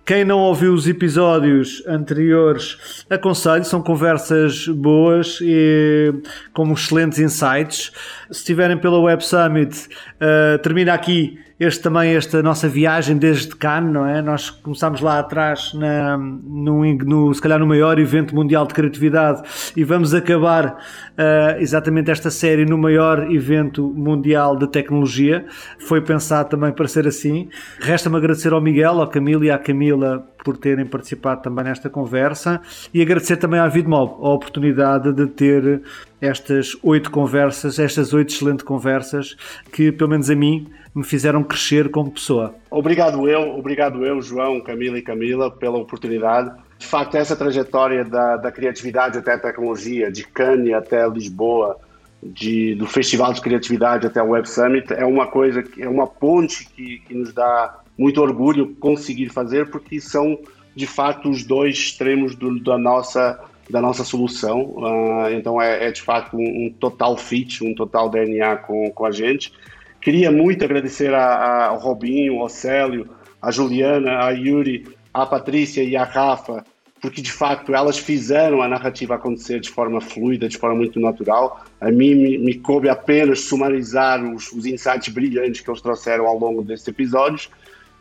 Quem não ouviu os episódios anteriores, aconselho, são conversas boas e com excelentes insights. Se estiverem pela Web Summit, uh, termina aqui este também esta nossa viagem desde Cannes, não é? Nós começámos lá atrás na, no, no, se calhar no maior evento mundial de criatividade e vamos acabar uh, exatamente esta série no maior evento mundial de tecnologia. Foi pensado também para ser assim. Resta-me agradecer ao Miguel, ao Camilo e à Camila por terem participado também nesta conversa e agradecer também à VidMob a oportunidade de ter estas oito conversas, estas oito excelentes conversas que, pelo menos a mim, me fizeram crescer como pessoa. Obrigado eu, obrigado eu, João, Camila e Camila, pela oportunidade. De facto, essa trajetória da, da criatividade até a tecnologia, de Cannes até Lisboa, de, do Festival de Criatividade até o Web Summit, é uma coisa, é uma ponte que, que nos dá muito orgulho conseguir fazer, porque são de fato os dois extremos do, da nossa da nossa solução. Uh, então é, é, de fato um, um, total fit, um total DNA com, com a gente. Queria muito agradecer a, a, ao Robinho, ao Célio, a Juliana, a Yuri, a Patrícia e a Rafa, porque de facto elas fizeram a narrativa acontecer de forma fluida, de forma muito natural. A mim me, me coube apenas sumarizar os, os insights brilhantes que eles trouxeram ao longo desses episódios.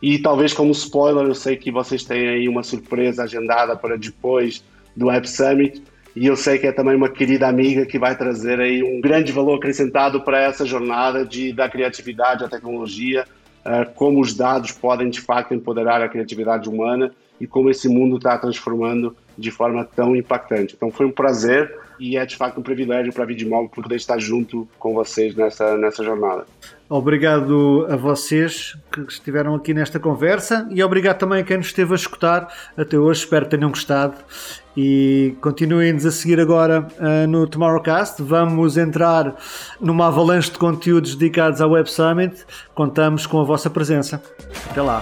E talvez como spoiler, eu sei que vocês têm aí uma surpresa agendada para depois do Web Summit e eu sei que é também uma querida amiga que vai trazer aí um grande valor acrescentado para essa jornada de da criatividade à tecnologia, uh, como os dados podem de facto empoderar a criatividade humana e como esse mundo está transformando de forma tão impactante. Então foi um prazer e é de fato um privilégio para a Vidimog poder estar junto com vocês nessa, nessa jornada. Obrigado a vocês que estiveram aqui nesta conversa e obrigado também a quem nos esteve a escutar até hoje. Espero que tenham gostado e continuem-nos a seguir agora uh, no Tomorrowcast. Vamos entrar numa avalanche de conteúdos dedicados ao Web Summit. Contamos com a vossa presença. Até lá.